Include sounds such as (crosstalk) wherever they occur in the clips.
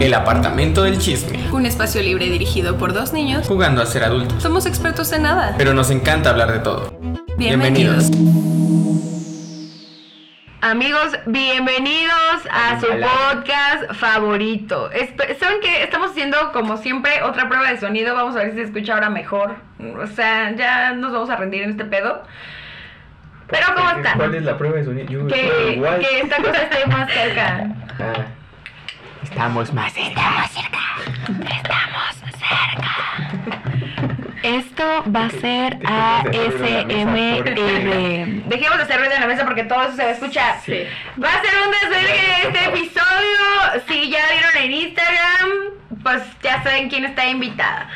El apartamento del chisme. Un espacio libre dirigido por dos niños. Jugando a ser adultos. Somos expertos en nada. Pero nos encanta hablar de todo. Bienvenidos. Amigos, bienvenidos a su podcast favorito. Saben que estamos haciendo, como siempre, otra prueba de sonido. Vamos a ver si se escucha ahora mejor. O sea, ya nos vamos a rendir en este pedo. Pero, ¿cómo están? ¿Cuál es la prueba de sonido? Yo Que, igual. que esta cosa esté más cerca. (laughs) Ah, estamos más cerca. (laughs) Esto va a ser ASMR. Dejemos de hacer ruido en la mesa porque todo eso se va a escuchar. Sí. Va a ser un desvergue este episodio. Si ya vieron en Instagram, pues ya saben quién está invitada.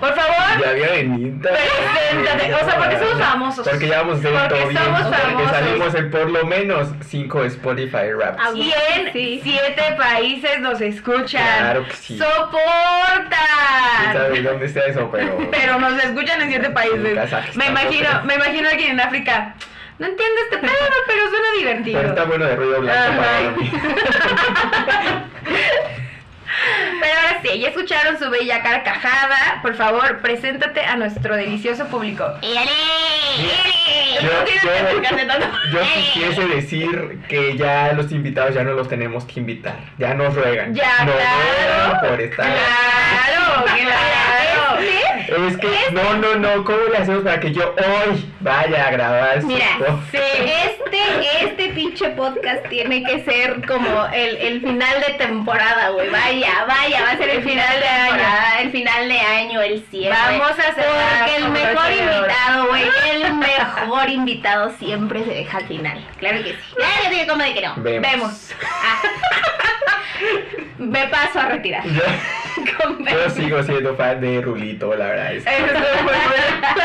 Por favor, Ya había venido. Preséntate, o sea, porque somos famosos. Porque ya vamos a hacer Porque todo bien. somos Porque famosos. salimos en por lo menos 5 Spotify Raps. y en siete países nos escuchan. Claro que sí. ¿Quién ¡Soportan! sabe dónde está eso? Pero. Pero nos escuchan en siete países. Me imagino, me imagino alguien en África. No entiendo este pedo, pero suena divertido. Pero está bueno de ruido blanco para. (laughs) Pero ahora sí, ya escucharon su bella carcajada. Por favor, preséntate a nuestro delicioso público. Yo, yo- yo quisiese decir que ya los invitados ya no los tenemos que invitar. Ya nos ruegan. Ya, nos claro. ruegan por estar. Claro, claro. (laughs) Es que, no, no, no, ¿cómo le hacemos para que yo hoy vaya a grabar su Mira? Sí. Este, este pinche podcast tiene que ser como el, el final de temporada, güey. Vaya, vaya, va a ser el final de año. El final de año, el cierre. Vamos a cerrar Porque el mejor invitado, güey, (laughs) el mejor invitado siempre se deja al final. Claro que sí. Claro que sí, como de que no. Vemos. Vemos. Ah. (laughs) Me paso a retirar. (laughs) Yo, sigo siendo fan de Rulito, la verdad. Es que Eso muy bueno.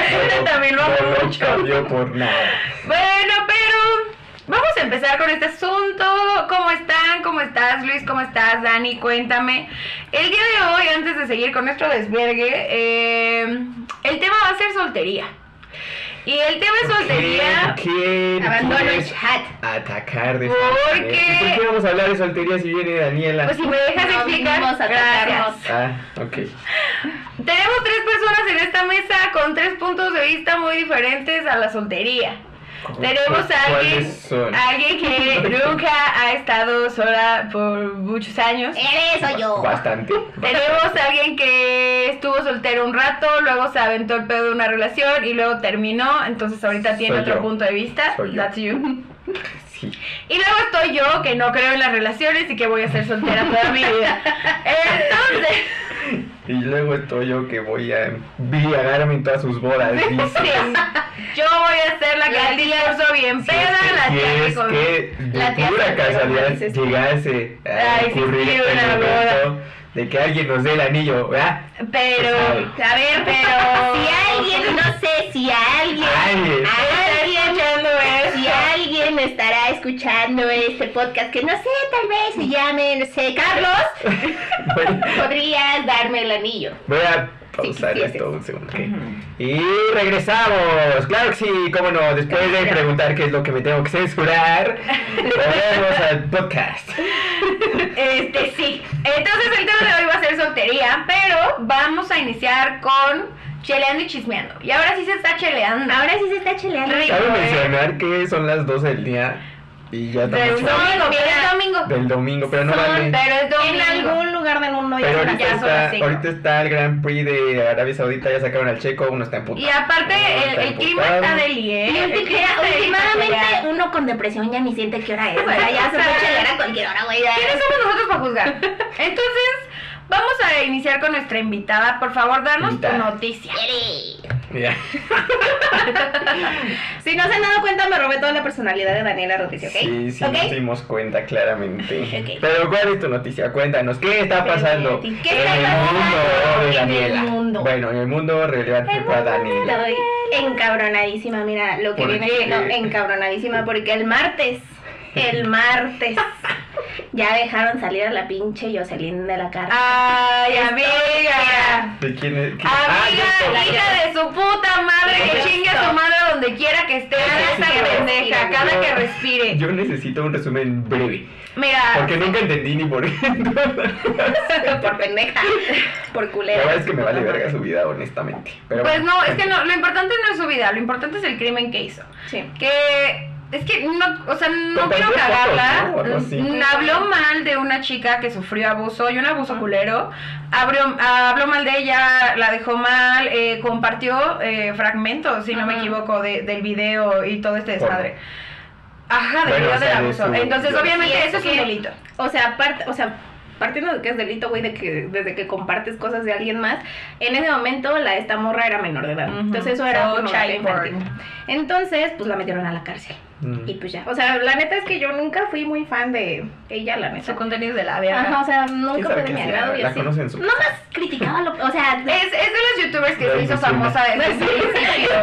Gente también lo ama no mucho. cambio por nada. Bueno, pero vamos a empezar con este asunto. ¿Cómo estás, Luis? ¿Cómo estás, Dani? Cuéntame. El día de hoy, antes de seguir con nuestro desvergue, eh, el tema va a ser soltería. Y el tema es soltería. ¿Qué, qué Abandono el chat. Atacar de ¿Por soltería? qué? ¿Y ¿Por qué vamos a hablar de soltería si viene Daniela? Pues si me dejas No explicar. vinimos a Gracias. atacarnos. Ah, ok. Tenemos tres personas en esta mesa con tres puntos de vista muy diferentes a la soltería. Tenemos a alguien, alguien que nunca ha estado sola por muchos años. Eres o yo. Bastante. Tenemos a alguien que estuvo soltero un rato, luego se aventó el pedo de una relación y luego terminó, entonces ahorita tiene Soy otro yo. punto de vista. Soy yo. That's you. Sí. Y luego estoy yo que no creo en las relaciones y que voy a ser soltera toda mi vida. (laughs) Entonces, (laughs) Y luego estoy yo que voy a embriagarme en todas sus bodas. dice. sí, yo voy a ser la que La al discurso bien Si es peda, que- la si que es con... que La de tía casualidad llegase a sí, ocurrir sí, el una momento de que alguien nos dé el anillo, ¿verdad? Pero, A ver, pero (laughs) si alguien, no sé, si alguien, Alguien. si alguien estará escuchando este podcast, que no sé, tal vez se llame, no sé, Carlos, (laughs) podrías darme el anillo. voy a pausar sí, sí, esto un segundo. Y regresamos. Claro que sí, cómo no. Después de preguntar qué es lo que me tengo que censurar, volvemos al podcast. Este sí. Entonces el tema de hoy va a ser soltería, pero vamos a iniciar con cheleando y chismeando. Y ahora sí se está cheleando. Ahora sí se está cheleando. Rico. Cabe eh. mencionar que son las 12 del día y ya Del domingo, mira. viene el domingo. del domingo, pero no Son- vale. Pero es domingo. En algún lugar del mundo ya Pero son ahorita ya son las está, cinco. ahorita está el Grand Prix de Arabia Saudita, ya sacaron al checo, uno está en puta. Y aparte el, el clima está de Y lié. ultim- últimamente uno con depresión ya ni siente qué hora es. O sea, ya se puede a cualquier hora, güey. ¿Quiénes somos nosotros para juzgar? Entonces, vamos a iniciar con nuestra invitada. Por favor, danos tu Invitada. noticia. Mira, (laughs) Si no se han dado cuenta, me robé toda la personalidad de Daniela Roticio, ¿ok? sí, sí ¿Ok? nos dimos cuenta claramente. Ok. Pero ¿cuál es tu noticia? Cuéntanos, ¿qué está pasando ¿Qué en está el pasando mundo de en el Daniela? mundo? Bueno, en el mundo relevante para Daniela. Estoy encabronadísima, mira lo que ¿Por viene siendo encabronadísima porque el martes, el martes, Ya dejaron salir a la pinche Jocelyn de la cárcel. Ay, amiga. ¿De quién es? quién- Ah, Amiga, sé. hija de su puta madre, que chingue a su madre donde quiera que esté. Esa que pendeja, cada que respire. Yo necesito un resumen breve. Mira, Porque nunca entendí ni por qué. (laughs) (laughs) por pendeja. Por La culera. verdad es que me vale verga su vida, honestamente. Pero pues bueno. no, es que no, lo importante no es su vida, lo importante es el crimen que hizo. Sí. Que es que no, o sea, no quiero fotos, cagarla. Mm, Habló mal de una chica que sufrió abuso y un abuso culero. Abrió, habló mal de ella, la dejó mal, eh, compartió eh, fragmentos, si no me equivoco, de- del video y todo este desmadre. Ajá, del Bueno, video o sea, del de abuso. su- Entonces, de- obviamente, eso es un que- delito. O sea, aparte, o sea, partiendo de que es delito, güey, de que desde que compartes cosas de alguien más, en ese momento la esta morra era menor de edad. Entonces eso era So, pornografía child. Entonces, pues la metieron a la cárcel. Mm. Y pues ya. O sea, la neta es que yo nunca fui muy fan de ella, la neta. Su contenido de la verga. Ajá, o sea, ¿Quién nunca fue de mi agrado y La así. su No más criticaba lo, o sea, (laughs) Es, es de los youtubers que se hizo famosa desde el principio.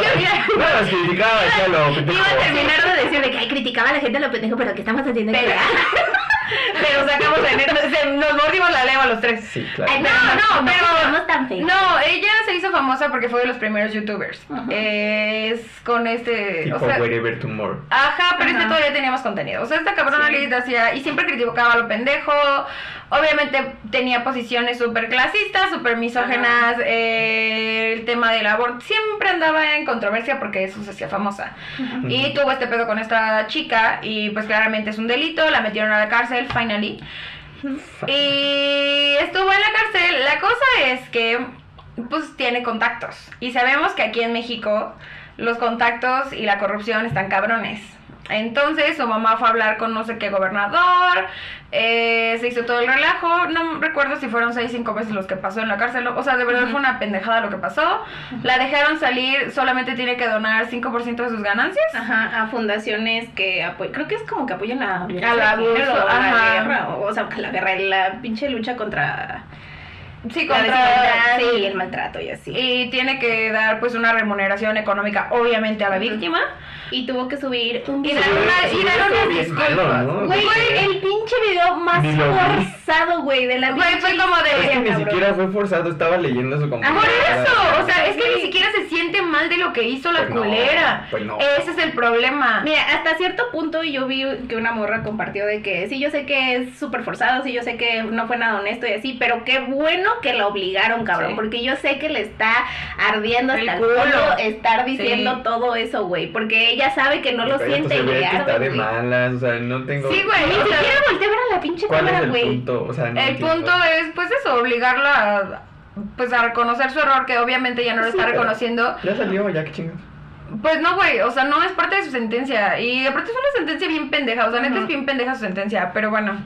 No, las criticaba, decía lo pendejo. Iba a terminar de decir de que ay, criticaba a la gente a lo pendejo, pero que estamos haciendo Pero- (laughs) Pero sacamos en se- nos mordimos la lengua los tres. Sí, claro. Ay, No, no, pero-. No, ella se hizo famosa porque fue de los primeros youtubers. Es con este. tipo o sea, Wherever Tomorrow. Ajá, pero este Ajá. todavía teníamos contenido. O sea, esta cabrona Sí. le hacía y siempre criticaba a lo pendejo. Obviamente tenía posiciones súper clasistas, súper misógenas. eh, el tema del aborto siempre andaba en controversia porque eso se hacía famosa. Y tuvo este pedo con esta chica y pues claramente es un delito. La metieron a la cárcel, finally. Y estuvo en la cárcel. La cosa es que, pues, tiene contactos. Y sabemos que aquí en México los contactos y la corrupción están cabrones. Entonces su mamá fue a hablar con no sé qué gobernador, eh, se hizo todo el relajo, no recuerdo si fueron 6, 5 meses los que pasó en la cárcel, o sea, de verdad fue una pendejada lo que pasó. La dejaron salir, solamente tiene que donar 5% de sus ganancias. Ajá, a fundaciones que apoyan, creo que es como que apoyan la o la ajá. guerra, o, o sea, la guerra, la pinche lucha contra Sí, la contra sí. y el maltrato y así. Y tiene que dar pues una remuneración económica obviamente a la víctima. Y tuvo que subir un Y video. dar una, y dar unas disculpas. malo, ¿no? Güey, el pinche video más forzado, güey, de la Güey, fue como de- Es que ni siquiera fue forzado, estaba leyendo su Por computadora. eso, o sea, es que Sí. ni siquiera se siente mal de lo que hizo la Pues no, culera. pues no. Ese es el problema. Mira, hasta cierto punto yo vi que una morra compartió de que sí, yo sé que es súper forzado, sí, yo sé que no fue nada honesto y así, pero qué bueno que la obligaron, cabrón, Sí. porque yo sé que le está ardiendo El hasta el culo. culo estar diciendo Sí. todo eso, güey, porque ella sabe que no lo Pero siente y le arde, de güey. malas, o sea, no tengo... Sí, güey, Ni siquiera volteé a ver a la pinche ¿Cuál es cámara, el güey. punto? O sea, no el punto es pues eso, obligarla a pues a reconocer su error que obviamente ya no lo Sí, está reconociendo. Ya salió, ya que chingas. Pues no, güey, o sea, no es parte de su sentencia. Y aparte es una sentencia bien pendeja, o sea, neta es bien pendeja su sentencia, pero bueno.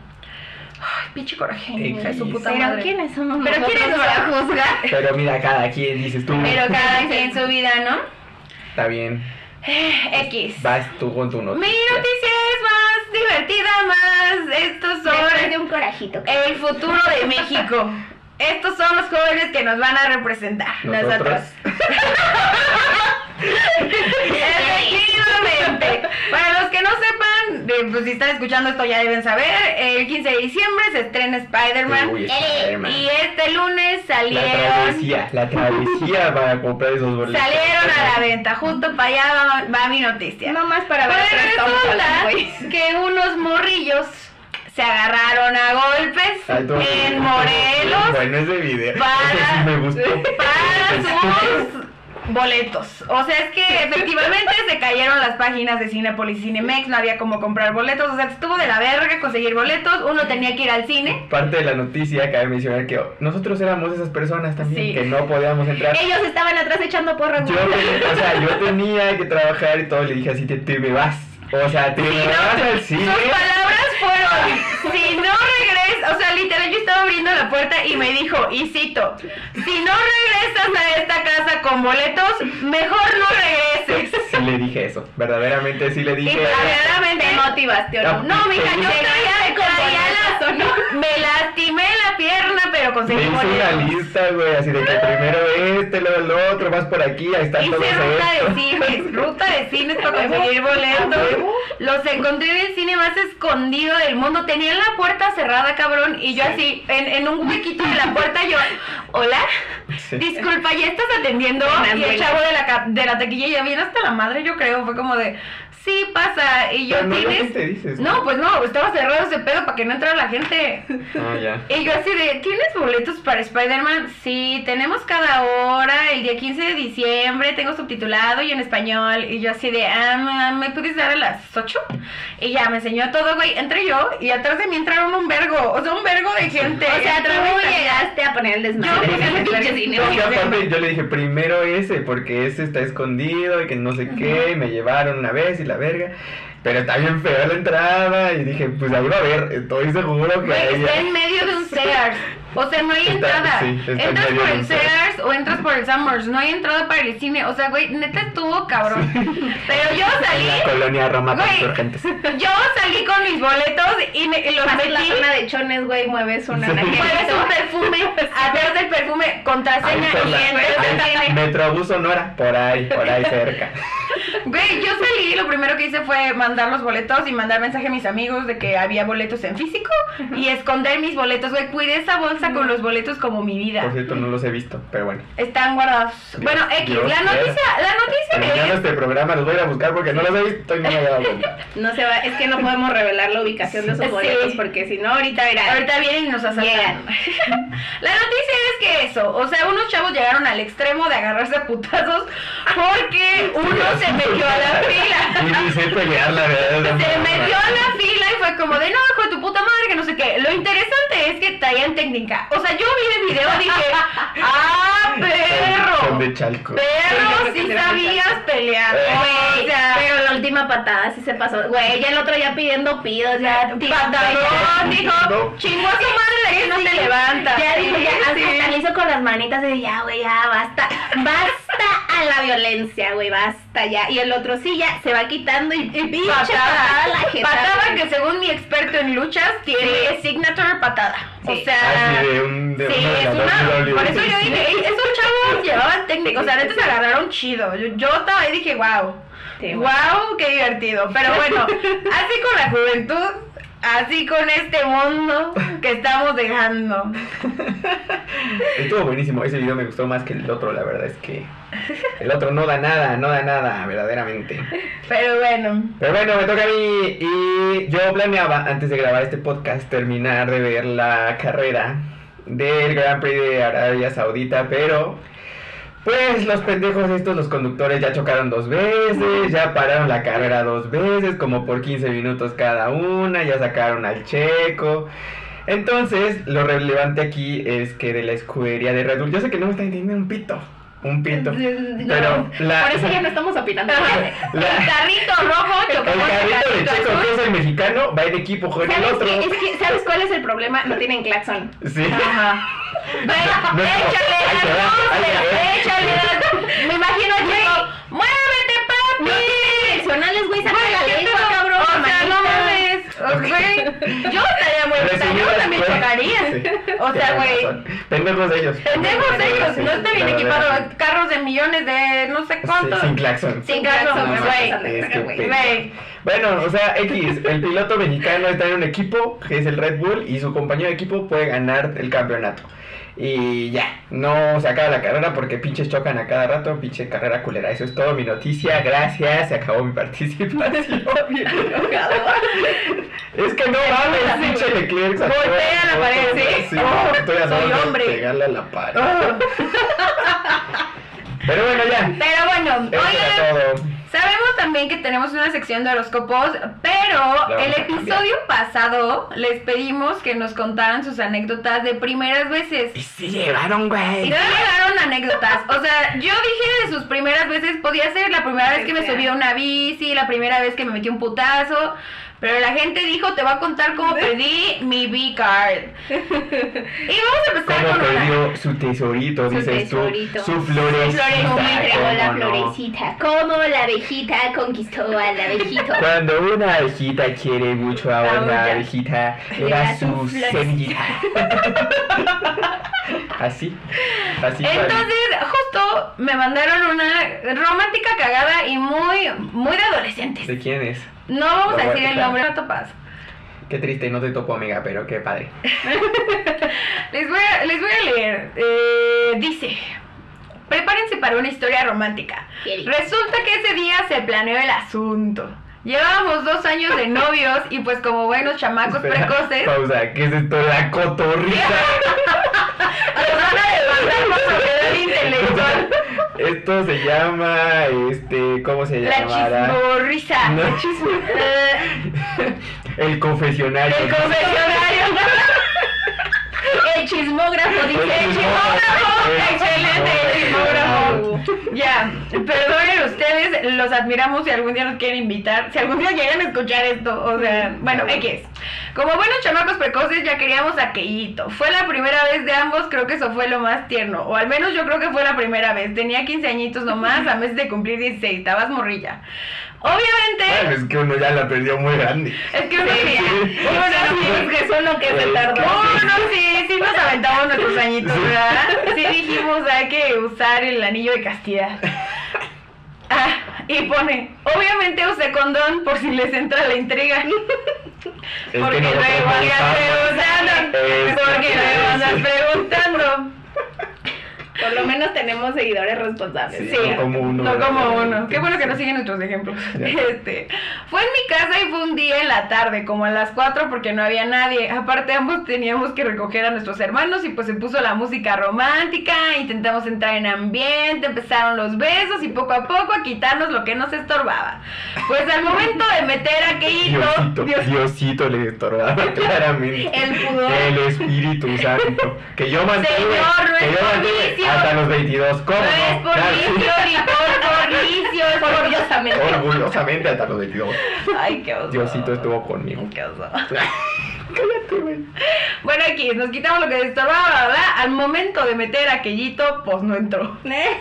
Ay, pinche coraje, hija de su puta Pero madre. ¿quiénes somos Pero nosotros ¿quiénes para somos? juzgar? Pero mira, cada quien dices tú. Pero cada (laughs) quien su vida, ¿no? Está bien. X. Vas tú con tu Mi noticia. noticia es más divertida, más. Estos son de un corajito. el futuro de México. (laughs) Estos son los jóvenes que nos van a representar. Nosotros. (laughs) Efectivamente. Para los que no sepan, eh, pues si están escuchando esto ya deben saber, el 15 de diciembre se estrena Spider-Man. Uy, Spider-Man. Y este lunes La salieron travesía, la travesía para comprar esos boletos. salieron a la venta. Justo para allá va, va mi noticia. No más para ver resulta que unos morrillos se agarraron a golpes Ay, en Morelos Bueno, ese video. para- Ese (laughs) sí me gustó. para (laughs) sus boletos. O sea, es que efectivamente se cayeron las páginas de Cinepolis y Cinemex, no había como comprar boletos, o sea, estuvo de la verga conseguir boletos, uno tenía que ir al cine. Parte de la noticia cabe mencionar que nosotros éramos esas personas también Sí. que no podíamos entrar. Ellos estaban atrás echando porras. Yo, o sea, yo tenía que trabajar y todo, le dije así, te, te me vas. O sea, te me vas al cine. Sus palabras fueron, si no regresas, o sea, literal, yo estaba abriendo la puerta y me dijo, y cito, si no regresas a esta casa con boletos, mejor no regreses. Sí le dije eso, verdaderamente sí le Y dije. verdaderamente Te motivaste, ¿o no? No, mija, yo traía, traía la, me lastimé la pierna, pero Me conseguir hice una lista, güey, así de que primero este, luego el otro, vas por aquí, ahí están todos Hice ruta estos. de cines, ruta de cines para (laughs) conseguir boletos. (laughs) Los encontré en el cine más escondido del mundo. Tenían la puerta cerrada, cabrón. Y yo así, en, en un huequito de la puerta, yo, hola, Sí. disculpa, ¿ya estás atendiendo? Buenas, Y el chavo de la, de la taquilla ya viene hasta la madre, yo creo. Fue como de, sí, pasa. Y yo, Pero no ¿tienes? viste, dices, No, pues no, estaba cerrado ese pedo para que no entrara la gente. Ah, ya. (laughs) Y yo así de, ¿tienes boletos para Spider-Man? Sí, tenemos cada hora, el día 15 de diciembre, tengo subtitulado y en español. Y yo así de, ah, ¿me puedes dar a las 8? Y ya me enseñó todo, güey. Entré yo y atrás de mí entraron un vergo, o sea, un vergo de gente. O sea, tú llegaste a poner el desmadre Yo, (laughs) pinche cine. Aparte yo le dije primero ese, porque ese está escondido y que no sé qué, y me llevaron una vez y la verga. Pero está bien fea la entrada y dije, pues ahí va a ver, estoy seguro que Güey, ahí está en medio de un (laughs) Sears. O sea, no hay Está- entrada. sí, está en entras por el Sears. Sears o entras por el Summers. No hay entrada para el cine. O sea, güey, neta estuvo cabrón. Pero yo en salí. la colonia Roma con Güey. insurgentes. Yo salí con mis boletos y, me, y los Pasas la metí. zona de chones, güey, mueves una Sí. Mueves un perfume, (laughs) atrás del perfume, contraseña y entras. Metrobús Sonora, por ahí, por ahí cerca. Güey, yo salí y lo primero que hice fue mandar los boletos y mandar mensaje a mis amigos de que había boletos en físico y esconder mis boletos. Güey, cuidé esa bolsa con los boletos como mi vida. Por cierto, no los he visto, pero bueno. Están guardados. Dios- bueno, X, Dios la noticia, la noticia Terminando es... este programa los voy a ir a buscar porque no los he visto y no me he dado cuenta. (laughs) No se va, es que no podemos revelar la ubicación de esos Sí. boletos porque si no, ahorita verá. Ahorita vienen y nos asaltan. (laughs) La noticia es que eso, o sea, unos chavos llegaron al extremo de agarrarse a putazos porque (laughs) uno se metió a la fila. Y sé pelear. (laughs) Se metió a la fila y fue como de no, hijo de tu puta madre, que no sé qué. Lo interesante es que traían técnica. O sea, yo vi el video y dije, (laughs) ¡ah, perro! Son de Chalco. Perro, sí sabías pelear. Eh. Güey, o sea, Pero la última patada sí se pasó. Güey, ya el otro ya pidiendo pidos, ya. patadón, dijo, No. chingó a su madre de que no te levantas. Ya dijo, ya, hasta hizo con las manitas de ya, güey, ya, basta. Basta a la violencia, güey, basta ya. Y el otro sí, ya, se va quitando y, y patada la Patada que según mi experto en luchas tiene signature patada. O sea, Así de un. De sí, es una. Por eso yo dije, "Ey, esos chavos llevaban técnica. O sea, neta se agarraron chido. Yo, yo estaba ahí y dije, wow. Wow, qué divertido. Pero bueno, (laughs) así con la juventud. Así con este mundo que estamos dejando. (laughs) Estuvo buenísimo. Ese video me gustó más que el otro, la verdad es que. El otro no da nada, no da nada, verdaderamente. Pero bueno. Pero bueno, me toca a mí. Y yo planeaba, antes de grabar este podcast, terminar de ver la carrera del Grand Prix de Arabia Saudita, pero. Pues los pendejos estos, los conductores ya chocaron dos veces, ya pararon la carrera dos veces, como por 15 minutos cada una, ya sacaron al checo. Entonces, lo relevante aquí es que de la escudería de Red Bull, yo sé que no me está entendiendo un pito, un pito, pero la... Por eso ya no estamos opinando. (laughs) El la- carrito rojo (laughs) el chocó el carrito de Checo, que es el mexicano, va en equipo con el ¿Sabes, otro. qué? Es que, ¿Sabes cuál es el problema? No tienen claxon. Sí. Ajá. Ve, No échale las luces, échale las Me imagino Checo, ¡muévete, papi! direccionales, güey, saca la ¿qué lengua, cabrón. O sea, no mames. Güey, yo estaría muy yo también chocaría. O sea, güey. Pendejos ellos. Pendejos ellos, no está bien equipado. Carros de millones de no sé Sí, cuántos. sin claxon. Sin claxon, que Güey. Bueno, o sea, X, el piloto mexicano está en un equipo, que es el Red Bull, y su compañero de equipo puede ganar el campeonato. Y ya, no se acaba la carrera porque pinches chocan a cada rato, pinche carrera culera. Eso es todo mi noticia, gracias, se acabó mi (laughs) participación. (laughs) es que no mames, pinche Leclerc. Golpea la pared, ¿sí? Estoy a Soy hombre. pegarle a la pared. Pero bueno, ya. Pero bueno, Eso oigan. Sabemos también que tenemos una sección de horóscopos, pero el a episodio pasado les pedimos que nos contaran sus anécdotas de primeras veces. Y sí llegaron, Y güey. sí llegaron anécdotas. O sea, yo dije de sus primeras veces, podía ser la primera vez que me subí a una bici, la primera vez que me metí un putazo. Pero la gente dijo, te va a contar cómo (laughs) pedí mi V-Card. Y vamos a empezar ¿Cómo con una. perdió su tesorito? Su Dices tú. Su florecita. ¿Cómo entregó la ¿cómo no? florecita? ¿Cómo la abejita conquistó al abejito? Cuando una abejita quiere mucho a una. abejita, da su su semillita. (laughs) Así. Así. Entonces, justo me mandaron una romántica cagada y muy, muy de adolescentes. ¿De quién es? No vamos Lo a decir el nombre, no topas. Qué triste, no te topo, amiga, pero qué padre. (laughs) Les voy a, les voy a leer. Eh, dice, prepárense para una historia romántica. Resulta que ese día se planeó el asunto. Llevábamos dos años de novios y pues como buenos chamacos Espera, precoces, Pausa, ¿qué es esto? La cotorrita. nos (laughs) van a demandar por propiedad (laughs) intelectual. Esto se llama, este, ¿cómo se La llamará? chismorrisa. No. Eh, (laughs) El confesionario. el confesionario. (laughs) El chismógrafo dice El chismógrafo. El Excelente, el chismógrafo. Ya, perdonen ustedes, los admiramos si algún día nos quieren invitar, si algún día llegan a escuchar esto, o sea, bueno. X. Como buenos chamacos precoces ya queríamos aquellito. Fue la primera vez de ambos, creo que eso fue lo más tierno, o al menos yo creo que fue la primera vez. Tenía 15 añitos nomás, a meses de cumplir 16, estabas morrilla. Obviamente, es que uno ya la perdió muy grande. es que uno sí, uno sí, es que solo que se tardó. que no, no, sí, sí nos aventamos nuestros añitos. ¿verdad? Sí dijimos, hay que usar el anillo de castidad. Ah, y pone, obviamente usé condón por si les entra la intriga. Es porque luego usamos. preguntando. Porque luego andan sí. preguntando. Por lo menos tenemos seguidores responsables. Sí, Sí, no como uno. No como uno. Qué bueno que no siguen nuestros ejemplos. (laughs) Este, fue en mi casa y fue un día en la tarde, como a las 4 porque no había nadie. Aparte ambos teníamos que recoger a nuestros hermanos y pues se puso la música romántica, intentamos entrar en ambiente, empezaron los besos y poco a poco a quitarnos lo que nos estorbaba. Pues al momento de meter aquello, (laughs) Diosito, Dios- Diosito le estorbaba (laughs) claramente. El pudor. El Espíritu Santo. Que yo mantuve. Señor, no que es yo mantuve. Hasta los 22. ¿Cómo no es por Claro, vicio ni por corricio, es Orgullosamente. Orgullosamente hasta los 22. Ay, qué oso. Diosito estuvo conmigo. Qué oso. (laughs) Cállate, güey. Bueno, aquí nos quitamos lo que estorbaba, bla. Al momento de meter aquellito, pues no entró. ¿Eh?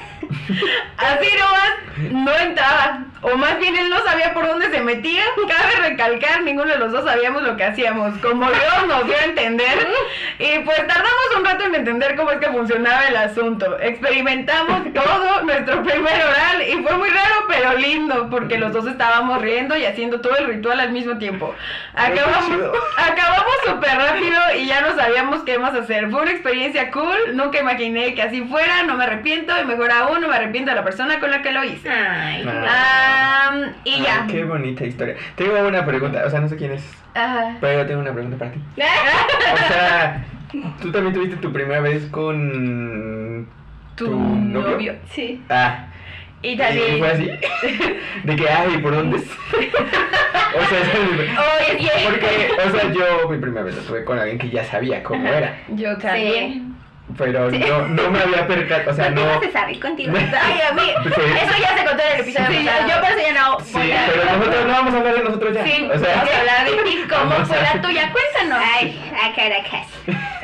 Así nomás, no entraba. O más bien él no sabía por dónde se metía. Cabe recalcar, ninguno de los dos sabíamos lo que hacíamos. Como Dios nos dio a entender. Y pues tardamos un rato en entender cómo es que funcionaba el asunto. Experimentamos todo nuestro primer oral y fue muy raro, pero lindo, porque los dos estábamos riendo y haciendo todo el ritual al mismo tiempo. Acabamos, chido. Súper rápido y ya no sabíamos qué más hacer. Fue una experiencia cool, nunca imaginé que así fuera, no me arrepiento y mejor aún no me arrepiento de la persona con la que lo hice. Ay, Ah. Y Ay, ya. qué bonita historia. Tengo una pregunta, o sea, no sé quién es, Ajá. pero yo tengo una pregunta para ti. (laughs) O sea, tú también tuviste tu primera vez con Tu novio. Sí. Ah, Y ¿y también. fue así? (laughs) De que, ay, ¿por dónde? es? (laughs) o sea, es el- Oye, sí. porque, o sea, yo mi primera vez la tuve con alguien que ya sabía cómo era, Yo también. pero no, no me había percatado, o sea, Contigo no... se sabe, contigo. (laughs) Ay, a mí. Sí. Eso ya se contó en el episodio Sí, pasado. yo por eso ya no. Sí, pero nosotros no vamos a hablar de nosotros ya. Sí, o sea, vamos a hablar de ti. ¿Cómo fue la tuya? Cuéntanos. Ay, a Caracas.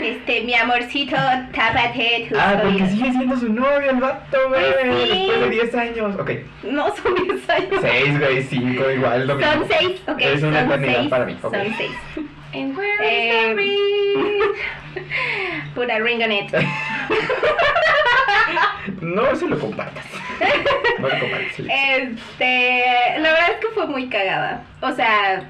Este, mi amorcito, tápate tus Ah, porque sigue siendo su novio el vato, güey. Ay, sí. Después de 10 años. Ok. No son 10 años. 6, güey, 5, igual lo. Son 6, ok. Es una eternidad para mí. ok. Son 6. And where Eh, is the ring? (laughs) Put a ring on it. (laughs) No se lo compartas. No lo compartas. Este, la verdad es que fue muy cagada. O sea,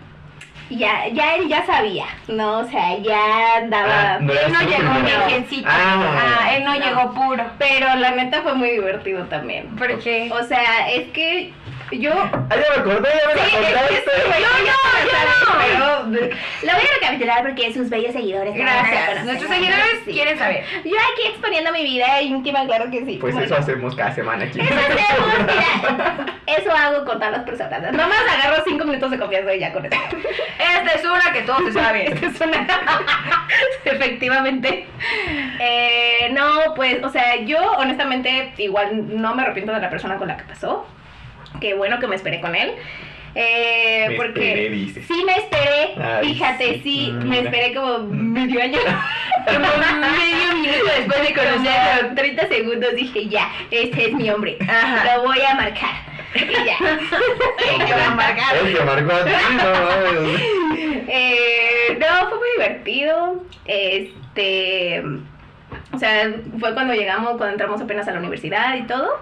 ya, ya él ya sabía, ¿no? O sea, ya andaba. Ah, no Él eras no llegó virgencito. Ah. Ah, él no, No. llegó puro. Pero la neta fue muy divertido también. ¿Por qué? O sea, es que yo. Ah, ya me acordé, ya me la Sí, que contaste. Yo no, yo (laughs) no. Pero la voy a recapitular porque sus bellos seguidores. la Gracias. Nuestros seguidores Sí. quieren saber. Yo aquí exponiendo mi vida íntima, claro que sí. Pues Bueno, eso hacemos cada semana aquí. Eso hacemos, (laughs) mira. Eso hago con todas las personas. Nomás agarro cinco minutos de confianza y ya con eso. Esta es una que todos se (laughs) saben. Esta es una. Efectivamente. Eh, no, pues, o sea, yo honestamente igual no me arrepiento de la persona con la que pasó. Qué bueno que me esperé con él. Eh, Me porque esperé, dice. sí me esperé, Ay, fíjate, sí. sí, Mm, me esperé como medio año. (laughs) Como medio minuto después de conocerlo. Como 30 segundos dije, ya, este es mi hombre, Ajá. lo voy a marcar. Y ya. El que a marcar. El que marcó a ti, no. Eh, no, fue muy divertido. Este. O sea, fue cuando llegamos, cuando entramos apenas a la universidad y todo.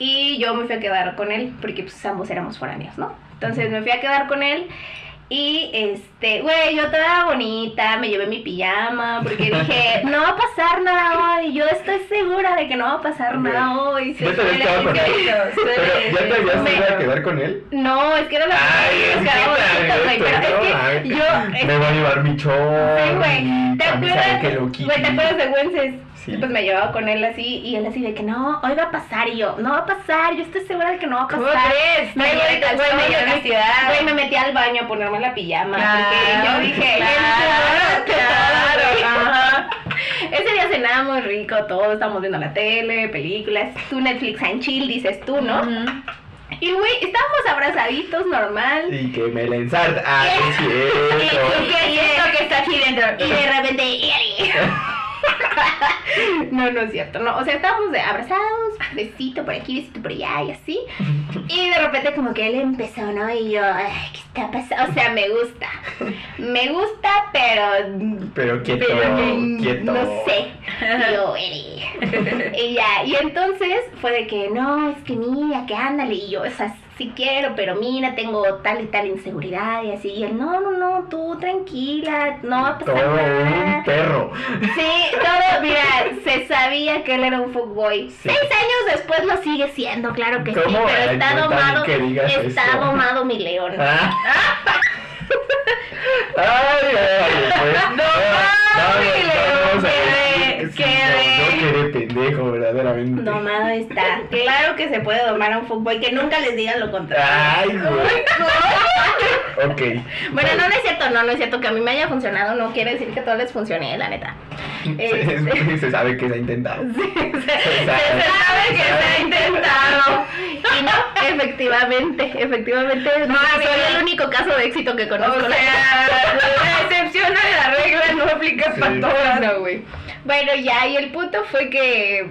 Y yo me fui a quedar con él, porque pues ambos éramos foráneos, ¿no? Entonces me fui a quedar con él. Y este, güey, yo toda bonita, me llevé mi pijama, porque dije, (laughs) no va a pasar nada hoy. Yo estoy segura de que no va a pasar Ok. nada hoy. ¿Ya te habías quedado con él? ¿Ya te habías Me- ido a quedar con él? No, es que era la Ay, es que yo Me voy a llevar mi chor. Sí, güey. ¿Te acuerdas? ¿te acuerdas de Wences? Sí. Pues me llevaba con él así y él así de que no, hoy va a pasar y yo, no va a pasar, yo estoy segura de que no va a pasar. ¿Cómo crees? Me me me metí al baño a ponerme la pijama. Claro, porque yo dije, claro, claro, ajá. (laughs) Ese día cenábamos rico, todos estábamos viendo la tele, películas, tú Netflix and chill, dices tú, ¿no? Y güey, estábamos abrazaditos, normal. Y que me la ensarta. Ah, es (laughs) ¿Y qué es esto que está aquí dentro? Y de repente, (laughs) (laughs) no, no es cierto, no, o sea, estábamos de abrazados, besito por aquí, besito por allá y así. (laughs) Y de repente como que él empezó, ¿no? Y yo, ay, ¿qué está pasando? O sea, me gusta, me gusta, pero... Pero quieto, pero quieto. No sé. Y yo, "Ere". y ya, y entonces fue de que, no, es que mira, que ándale, y yo, o sea, sí quiero, pero mira, tengo tal y tal inseguridad y así, y él, no, no, no, tú tranquila, no va a pasar Todo nada. un perro. Sí, todo, mira, se sabía que él era un fuckboy. Sí. Seis años después lo sigue siendo, claro que sí, pero está domado, está eso. domado mi león. Ah. (laughs) Ay, ay, pues. Claro que se puede domar a un fuckboy, que nunca les digan lo contrario. Ay, (laughs) güey. Ok. Bueno, no, no es cierto, no, no es cierto que a mí me haya funcionado, no quiere decir que a todos les funcione, la neta. (laughs) Se, se sabe que se ha intentado. (laughs) se, Se sabe que se ha intentado. Y no, efectivamente, efectivamente, no, soy amiga. el único caso de éxito que conozco. O sea, la excepción a la regla no aplica Sí. para todas. no, güey. Bueno, ya, y el punto fue que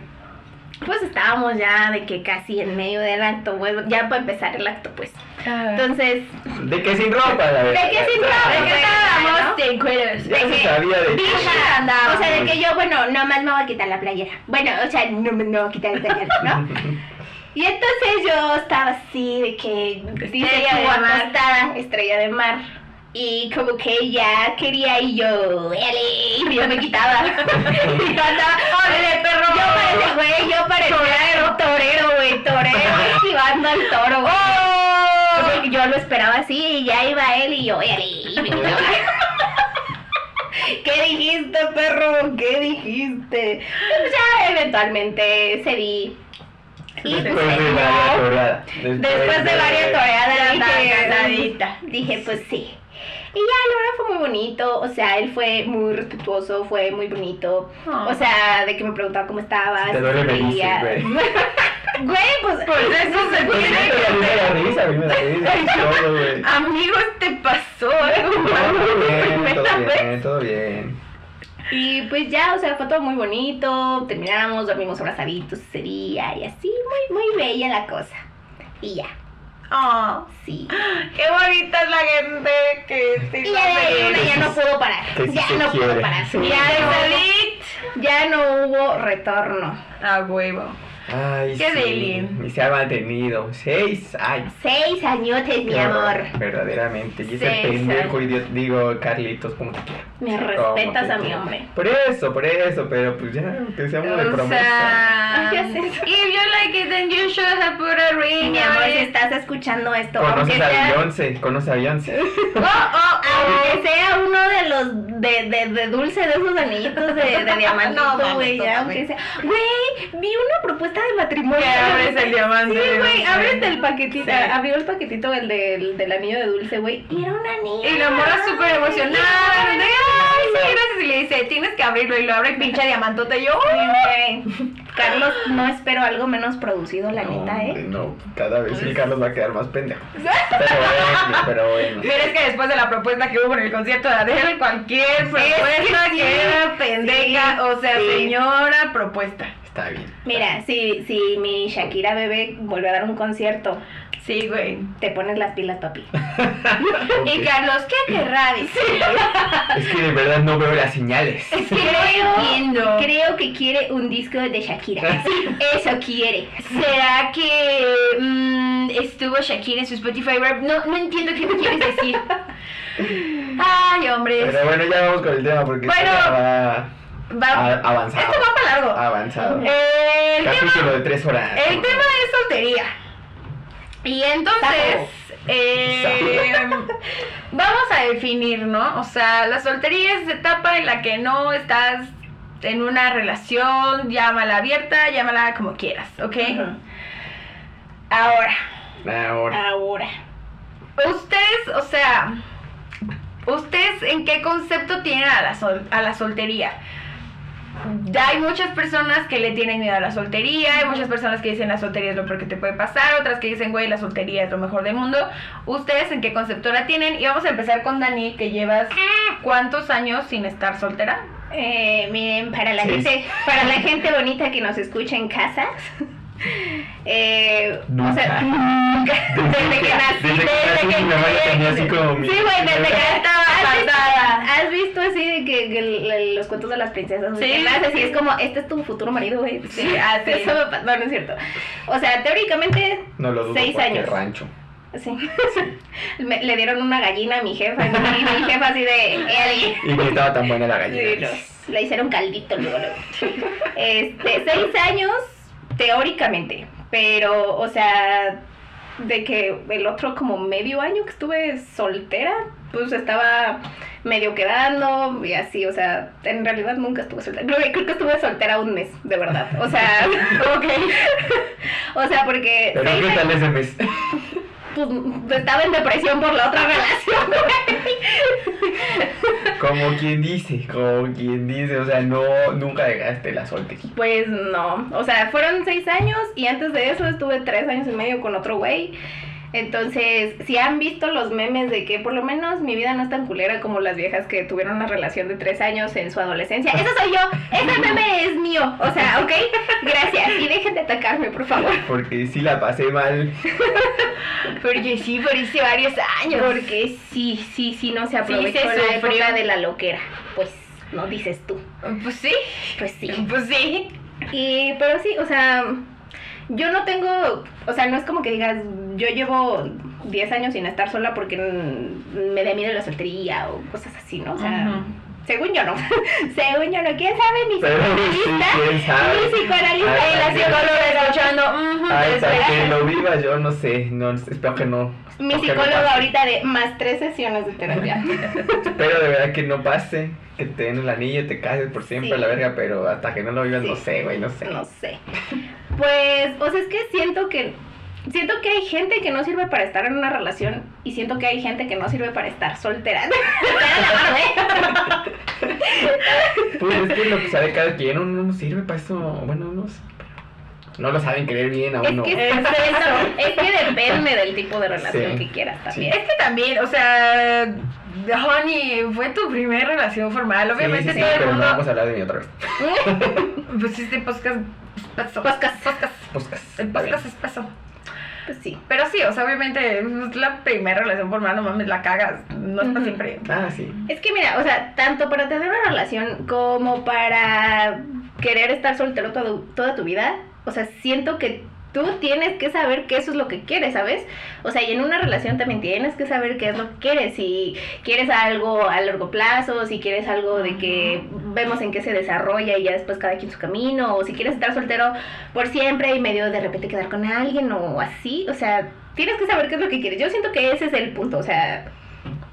pues estábamos ya de que casi en medio del acto, bueno, ya para empezar el acto, pues. Entonces, De que sin ropa, la verdad. ¿De que sin ropa? ¿De qué Bueno, estábamos? ¿no? Te cuidas. Ya se sabía de andaba. O sea, de que yo, bueno, nomás me voy a quitar la playera. Bueno, o sea, no me no voy a quitar el playera, ¿no? (laughs) Y entonces yo estaba así, de que Estrella de mar. acostada, estrella de mar. Y como que ya quería y yo, "Ele", y yo me quitaba. (laughs) y yo andaba, ¡Órale, perro! Yo parecía, güey, yo parecía torero, torero, güey, torero, (laughs) esquivando al toro. güey. ¡Oh! Yo lo esperaba así y ya iba él y yo, "Ele", (laughs) y me quitaba. ¿Qué dijiste, perro? ¿Qué dijiste? Pues ya eventualmente cedí. Y pues Después de se varias toreadas. Después de varias toreadas dije, pues sí. Y ya, la verdad fue muy bonito, o sea, él fue muy respetuoso, fue muy bonito. Oh. O sea, de que me preguntaba cómo estaba, Si te duele, dices, (laughs) Güey, pues, Pues eso se Pues tiene pero a mí me da que risa, a mí me da risa. (laughs) todo, güey. Amigos, te pasó algo No, malo Todo bien, todo bien, todo bien. Y pues ya, o sea, fue todo muy bonito. Terminamos, dormimos abrazaditos ese día y así, muy, muy bella la cosa. Y ya, Oh, sí. qué bonita es la gente que te Y ya de ahí una ya no pudo parar. Que sí Ya no pudo quiere. parar. Sí. Ya, no, ya no hubo retorno. A huevo. Ay, Qué sí. deli. Y se ha mantenido. Seis años. Seis añotes, mi amor. Verdaderamente. Y ese pendejo idiota, digo, Carlitos, como te quiera. Me respetas te a mi hombre. Por eso, por eso, pero pues ya, que seamos de promesa. sea, Ay, sé. if you like it, then you should have put a ring Mi amor, si estás escuchando esto, Conoces a sea, Beyoncé, conoces a Beyoncé. Oh, oh, oh. aunque sea uno de los de, de, de dulce de esos anillitos de, de (laughs) No, diamantito, güey, no, ya, aunque sea. Güey, vi una propuesta de matrimonio. Que abres el diamante. Sí, güey, abres el paquetito, Sí. abrió el paquetito el del, del anillo de dulce, güey, y era una niña. Y la morra súper emocionada. Ay, sí, gracias. Y le dice, tienes que abrirlo. Y lo abre, pinche diamantote. Y yo. Carlos, no espero algo menos producido, la No, neta, ¿eh? no, cada vez sí Carlos va a quedar más pendejo. Pero bueno, pero bueno. Mira, es que después de la propuesta que hubo en el concierto de Adele, cualquier propuesta sí, queda pendeja. sí, o sea, sí. señora propuesta. Está bien. Mira, si, si mi Shakira bebé vuelve a dar un concierto, Sí, güey. te pones las pilas, papi. (laughs) Y. Carlos, ¿qué querrá decir? Es que de verdad no veo las señales. Creo, creo que quiere un disco de Shakira. (laughs) Eso quiere. ¿Será que mm, estuvo Shakira en su Spotify Rap? No, no entiendo qué me quieres decir. (laughs) Ay, hombres. Pero bueno, ya vamos con el tema porque Bueno. va Va, avanzado. esto va para largo. Avanzado. El tema Capítulo de tres horas. El tema es soltería. Y entonces, eh, (laughs) vamos a definir, ¿no? O sea, la soltería es etapa en la que no estás en una relación, llámala abierta, llámala como quieras, ¿ok? Ahora, Ahora. Ahora. ustedes, o sea, ¿ustedes en qué concepto tienen a la, sol- a la soltería? Hay muchas personas que le tienen miedo a la soltería, hay muchas personas que dicen la soltería es lo peor que te puede pasar, otras que dicen, güey, la soltería es lo mejor del mundo. ¿Ustedes en qué concepto la tienen? Y vamos a empezar con Dani, que llevas cuántos años sin estar soltera? Eh, miren, para la Sí. gente, para la gente bonita que nos escucha en casa, eh, Nunca. o sea, (laughs) nunca, (laughs) desde que nací, Desde que nací, mi mamá ya tenía así como mi- Sí, güey, desde que estaba ¿Has visto- embarazada. ¿Has visto así de que, que los cuentos de las princesas? Sí. Sí. y es como, este es tu futuro marido, güey. Sí, así. Eso me pa- no, no es cierto. O sea, teóricamente, No lo dudo seis años. rancho. sí. (laughs) Me- le dieron una gallina a mi jefa y mi, mi jefa así de, "Eli". Y que estaba tan buena la Sí, gallina. no, le hicieron caldito luego, luego. Este, seis años, teóricamente. Pero, o sea, de que el otro como medio año que estuve soltera, pues estaba medio quedando y así, o sea, en realidad nunca estuve soltera. Creo, que- creo que estuve soltera un mes, de verdad. O sea, (laughs) ok. (laughs) o sea, porque Pero ¿qué tal ese mes? (laughs) pues, estaba en depresión por la otra relación. Como quien dice, como quien dice, o sea, no, nunca dejaste la soltería. Pues no, o sea, fueron seis años y antes de eso estuve tres años y medio con otro güey. Entonces, si han visto los memes de que por lo menos mi vida no es tan culera como las viejas que tuvieron una relación de tres años en su adolescencia, eso soy yo, ese meme es mío, o sea, ¿ok? Gracias y dejen de atacarme, por favor. Porque sí la pasé mal. Porque sí, por hice varios años. Porque sí, sí, sí, no se aprovechó se la época de la loquera, pues, no dices tú, Pues sí, pues sí. pues sí. Y, pero sí, o sea, yo no tengo, o sea, no es como que digas, yo llevo 10 años sin estar sola porque me da miedo la soltería o cosas así, ¿no? O sea. Según yo no. (laughs) según yo no. ¿Quién sabe? Mi sí, psicoanalista. quién sabe. Mi psicoanalista Ay, y la psicóloga escuchando. Hasta que lo viva yo no sé, no, espero que no. Mi no psicóloga ahorita de más tres sesiones de terapia. (laughs) Espero de verdad que no pase, que te den el anillo, te cases por siempre Sí. la verga, pero hasta que no lo vivas Sí. no sé, güey, no sé. No sé. Pues, o sea, es que siento que siento que hay gente que no sirve para estar en una relación y siento que hay gente que no sirve para estar soltera. (laughs) Pues es que lo que sabe cada quien, uno no sirve para eso, bueno, no sé. No lo saben querer bien a es uno. que es, eso, es que depende del tipo de relación Sí. que quieras también. Es que también, o sea, Honey, fue tu primera relación formal. Obviamente sí, sí, todo el pero no vamos a hablar de mí otra vez. (laughs) Pues este podcast. Podcast. Podcast. podcast. El podcast es paso. Pues sí. Pero sí, o sea, obviamente es la primera relación formal, no mames, la cagas. No es para Ujú. siempre. Ah, sí. Es que mira, o sea, tanto para tener una relación como para querer estar soltero todo- toda tu vida, o sea, siento que tú tienes que saber que eso es lo que quieres, ¿sabes? O sea, y en una relación también tienes que saber qué es lo que quieres. Si quieres algo a largo plazo, si quieres algo de que vemos en qué se desarrolla y ya después cada quien su camino, o si quieres estar soltero por siempre y medio de repente quedar con alguien o así, o sea, tienes que saber qué es lo que quieres. Yo siento que ese es el punto, o sea...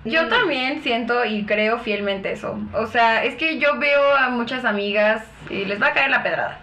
Yo también siento y creo fielmente eso. O sea, es que yo veo a muchas amigas y les va a caer la pedrada.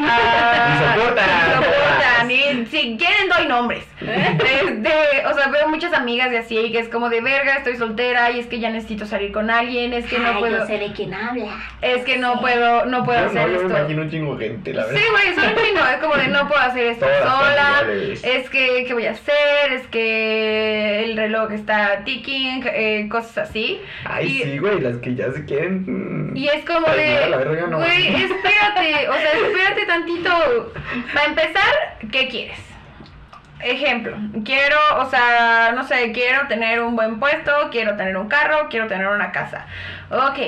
Ah, soportan. soportan, y (laughs) si quieren doy nombres. Este, o sea, veo muchas amigas de así que es como de verga, estoy soltera y es que ya necesito salir con alguien, es que no Ay, puedo, yo sé de quién habla. es que no puedo, no puedo Yo no, hacer yo me esto. imagino un chingo gente, la verdad. Sí, güey, son un chingo, es como de no puedo hacer esto Todas sola, es que, ¿qué voy a hacer? Es que el reloj está ticking, eh, cosas así. Ay, Y- sí, güey, las que ya se quieren. mm, Y es como de, verga, no. güey, espérate, o sea, espérate (laughs) tantito. Para empezar, ¿qué quieres? Ejemplo, quiero, o sea, no sé, quiero tener un buen puesto, quiero tener un carro, quiero tener una casa. Ok,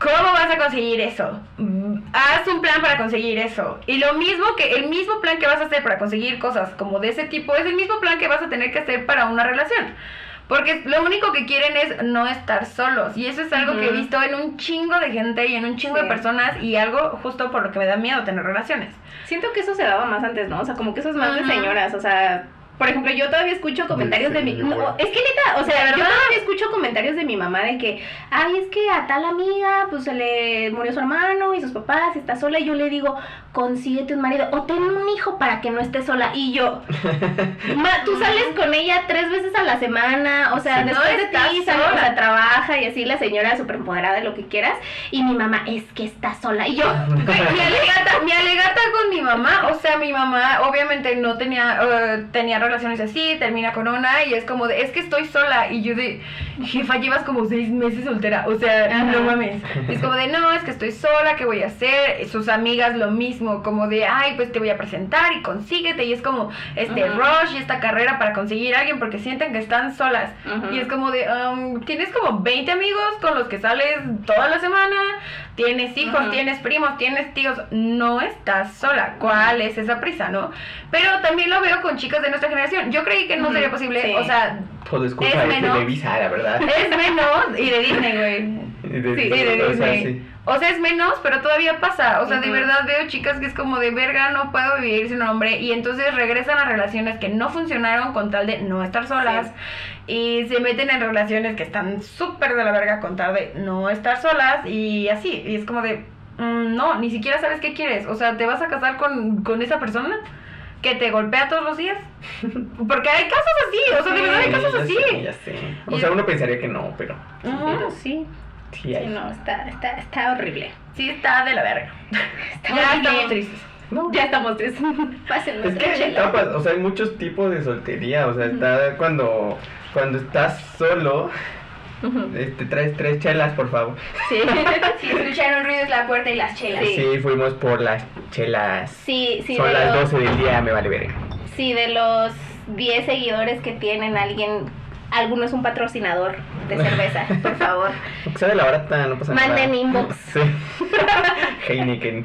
¿cómo vas a conseguir eso? Haz un plan para conseguir eso. Y lo mismo que, el mismo plan que vas a hacer para conseguir cosas como de ese tipo, es el mismo plan que vas a tener que hacer para una relación. Porque lo único que quieren es no estar solos. Y eso es algo que he visto en un chingo de gente y en un chingo Sí. de personas. Y algo justo por lo que me da miedo tener relaciones. Siento que eso se daba más antes, ¿no? O sea, como que eso es más de señoras, o sea... Por ejemplo, yo todavía escucho comentarios de mi... No, es que neta, o sea, ¿De yo todavía escucho comentarios de mi mamá de que, ay, es que a tal amiga, pues se le murió su hermano y sus papás, y está sola, y yo le digo, consíguete un marido, o ten un hijo para que no esté sola, y yo, (laughs) ma, tú sales con ella tres veces a la semana, o sea, Sí. después No de ti, sale, o sea, trabaja, y así la señora súper empoderada de lo que quieras, y mi mamá, es que está sola, y yo, Güey, mi alegata, mi alegata con mi mamá, o sea, mi mamá obviamente no tenía, eh, tenía relaciones así, termina con una y es como de, es que estoy sola. Y yo de, jefa, llevas como seis meses soltera, o sea, Ajá. no mames. Es como de, no, es que estoy sola, ¿qué voy a hacer? Sus amigas lo mismo, como de, ay, pues te voy a presentar y consíguete. Y es como este Ujú. rush y esta carrera para conseguir a alguien porque sienten que están solas. Ujú. Y es como de, um, tienes como 20 amigos con los que sales toda la semana, tienes hijos, tienes primos, tienes tíos, no estás sola. ¿Cuál es esa prisa, no? Pero también lo veo con chicas de nuestra generación. Yo creí que no sería posible, sí. o sea, Todo es culpa Es de menos. Televisa, la verdad. es menos y de Disney, güey. (laughs) Y de- Sí, y de o sea, Disney. sí. O sea, es menos, pero todavía pasa. O sea, de verdad veo chicas que es como de verga, no puedo vivir sin un hombre. Y entonces regresan a relaciones que no funcionaron con tal de no estar solas. Y se meten en relaciones que están súper de la verga con tal de no estar solas. Y así. Y es como de, mm, no, ni siquiera sabes qué quieres. O sea, ¿te vas a casar con, con esa persona? Que te golpea todos los días. (laughs) Porque hay casos así, o sea, de verdad hay casos así. sé, ya sé. O Y- sea, uno pensaría que no, pero sí, sí sí, no, está, está, está horrible. Sí, está de la verga. (laughs) Está Ya horrible. estamos tristes. No. Ya estamos tristes. (laughs) Pásenme Es que hay etapas, o sea, hay muchos tipos de soltería, o sea, está cuando cuando estás solo, Este, traes tres chelas, por favor. Sí. (laughs) Si escucharon ruidos la puerta y las chelas. Sí. Sí, fuimos por las chelas. Sí, sí, Son las los, 12 del día, me vale verga. sí, de los 10 seguidores que tienen alguien, alguno es un patrocinador de cerveza, (laughs) por favor. De la barata, no pasa nada. Manden inbox. (laughs) Sí. Heineken.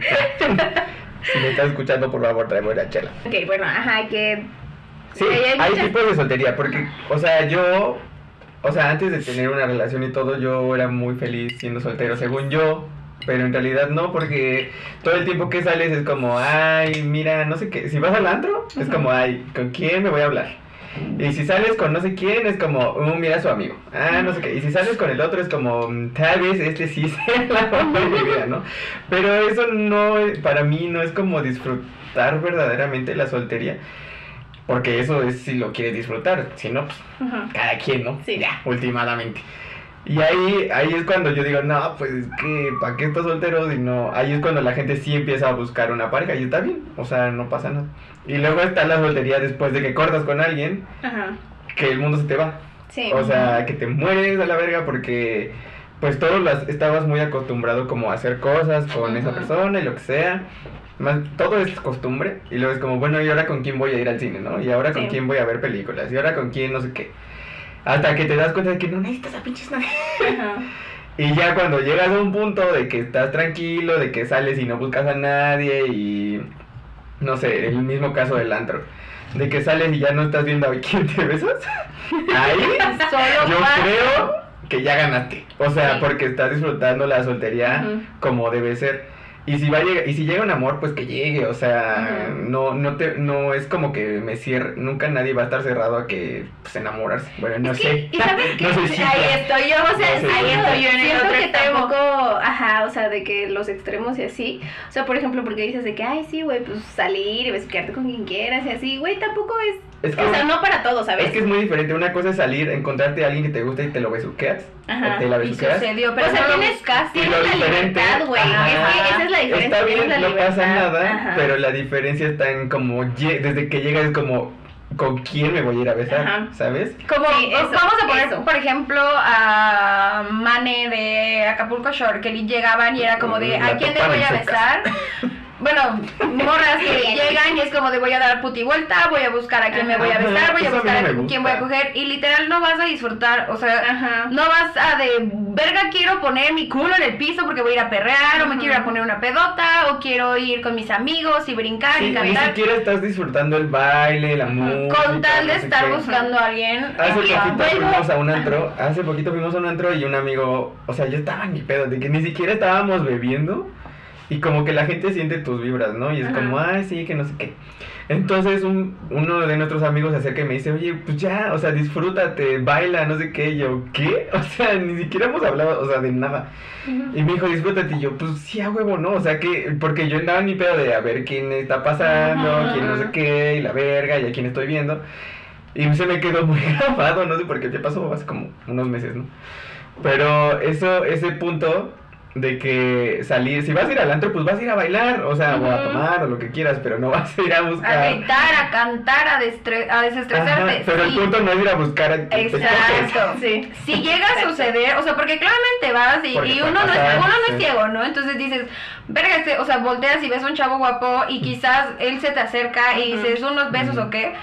si me estás escuchando, por favor, tráeme una chela. Ok, bueno, ajá, que... Sí, Hay- hay hay muchas- tipos de soltería, porque, o sea, yo, o sea, antes de tener una relación y todo, yo era muy feliz siendo soltero, según yo, pero en realidad no, porque todo el tiempo que sales es como, ay, mira, no sé qué, si vas al antro, es como, ay, ¿con quién me voy a hablar? Y si sales con no sé quién, es como, uh, mira a su amigo. Ah, no sé qué. Y si sales con el otro, es como, mm, tal vez este sí (laughs) sea la mamá de mi vida, ¿no? Pero eso no, para mí no es como disfrutar verdaderamente la soltería. Porque eso es si lo quieres disfrutar. Si no, pues cada quien, ¿no? Sí. Ya, últimamente. Y ahí, ahí es cuando yo digo, no, pues es que, ¿para qué estás soltero? Y no, ahí es cuando la gente sí empieza a buscar una pareja y está bien, o sea, no pasa nada. Y luego está la soltería después de que cortas con alguien, Ajá. que el mundo se te va. Sí. O sea, que te mueres a la verga porque pues todos las, estabas muy acostumbrado como a hacer cosas con esa Ujú. persona y lo que sea. Más, todo es costumbre y luego es como, bueno, ¿y ahora con quién voy a ir al cine, no? Y ahora con Sí. quién voy a ver películas, y ahora con quién no sé qué. Hasta que te das cuenta de que no necesitas a pinches nadie. Ajá. (laughs) Y ya cuando llegas a un punto de que estás tranquilo, de que sales y no buscas a nadie y no sé, el mismo caso del antro, de que sales y ya no estás viendo a quién te besas, (laughs) ahí Solo yo pasa- creo que ya ganaste. O sea, Sí. porque estás disfrutando la soltería como debe ser. Y si va a llegar, y si llega un amor, pues que llegue, o sea, no, no te, no es como que me cierre, nunca nadie va a estar cerrado a que pues enamorarse. Bueno, no Es que- sé. ¿y sabes (laughs) qué? no soy. Ahí estoy yo, o sea, No sé. ahí estoy yo en el Siento otro que extremo. tampoco, ajá, Ajá, o sea, de que los extremos y así. O sea, por ejemplo, porque dices de que, ay, sí, güey, pues salir y besuquearte con quien quieras y así, güey, tampoco es. Es que, o sea, no para todos, ¿sabes? es que es muy diferente. Una cosa es salir, encontrarte a alguien que te gusta y te lo besuqueas. Ajá. O te la Y besuqueas. sucedió, pero o sea, no lo tienes, buscaste. Y tienes lo la diferente- libertad, güey. Es que esa es la diferencia. Está bien, la no pasa nada, Ajá. pero la diferencia está en como desde que llegas es como con quién me voy a ir a besar, Ajá. ¿sabes? Como, Sí, eso, vamos a poner, eso. por ejemplo, a Mane de Acapulco Shore, que llegaban y era como de, ¿a quién le voy a besar? (laughs) Bueno, (laughs) morras que llegan y es como de voy a dar puti vuelta, voy a buscar a quién me voy a besar, voy a buscar a quién voy a coger y literal no vas a disfrutar, o sea, Ajá. no vas a de verga quiero poner mi culo en el piso porque voy a ir a perrear o me quiero ir a poner una pedota o quiero ir con mis amigos y brincar Sí, y ni cantar siquiera estás disfrutando el baile, la música. con tal de no estar buscando a alguien. Hace poquito fuimos a un (laughs) antro, hace poquito fuimos a un antro y un amigo, o sea, yo estaba en mi pedo, de que ni siquiera estábamos bebiendo y como que la gente siente tus vibras, ¿no? Y es Ajá. como, ay, sí, que no sé qué. Entonces un, uno de nuestros amigos se acerca y me dice, oye, pues ya, o sea, disfrútate, baila, no sé qué. Y yo, ¿qué? (laughs) O sea, ni siquiera hemos hablado, o sea, de nada. Y me dijo, disfrútate. Y yo, pues sí, a huevo, ¿no? O sea, que, porque yo andaba en mi pedo de a ver quién está pasando, Ajá. quién no sé qué, y la verga, y a quién estoy viendo. Y se me quedó muy (laughs) grabado, no sé por qué, ya pasó hace como unos meses, ¿no? Pero eso, ese punto de que salir, si vas a ir al antro, pues vas a ir a bailar, o sea, o a tomar o lo que quieras, pero no (laughs) vas a ir a A buscar. gritar, a cantar, a, destre- a Ajá, desestresarte. pero el punto no es ir a buscar a. Exacto. Sí. Si llega a suceder, o sea, porque claramente vas y, y uno, no es, uno no es ciego, ¿no? Entonces dices, verga, este, o sea, volteas y ves a un chavo guapo y quizás él se te acerca y dices unos besos o qué.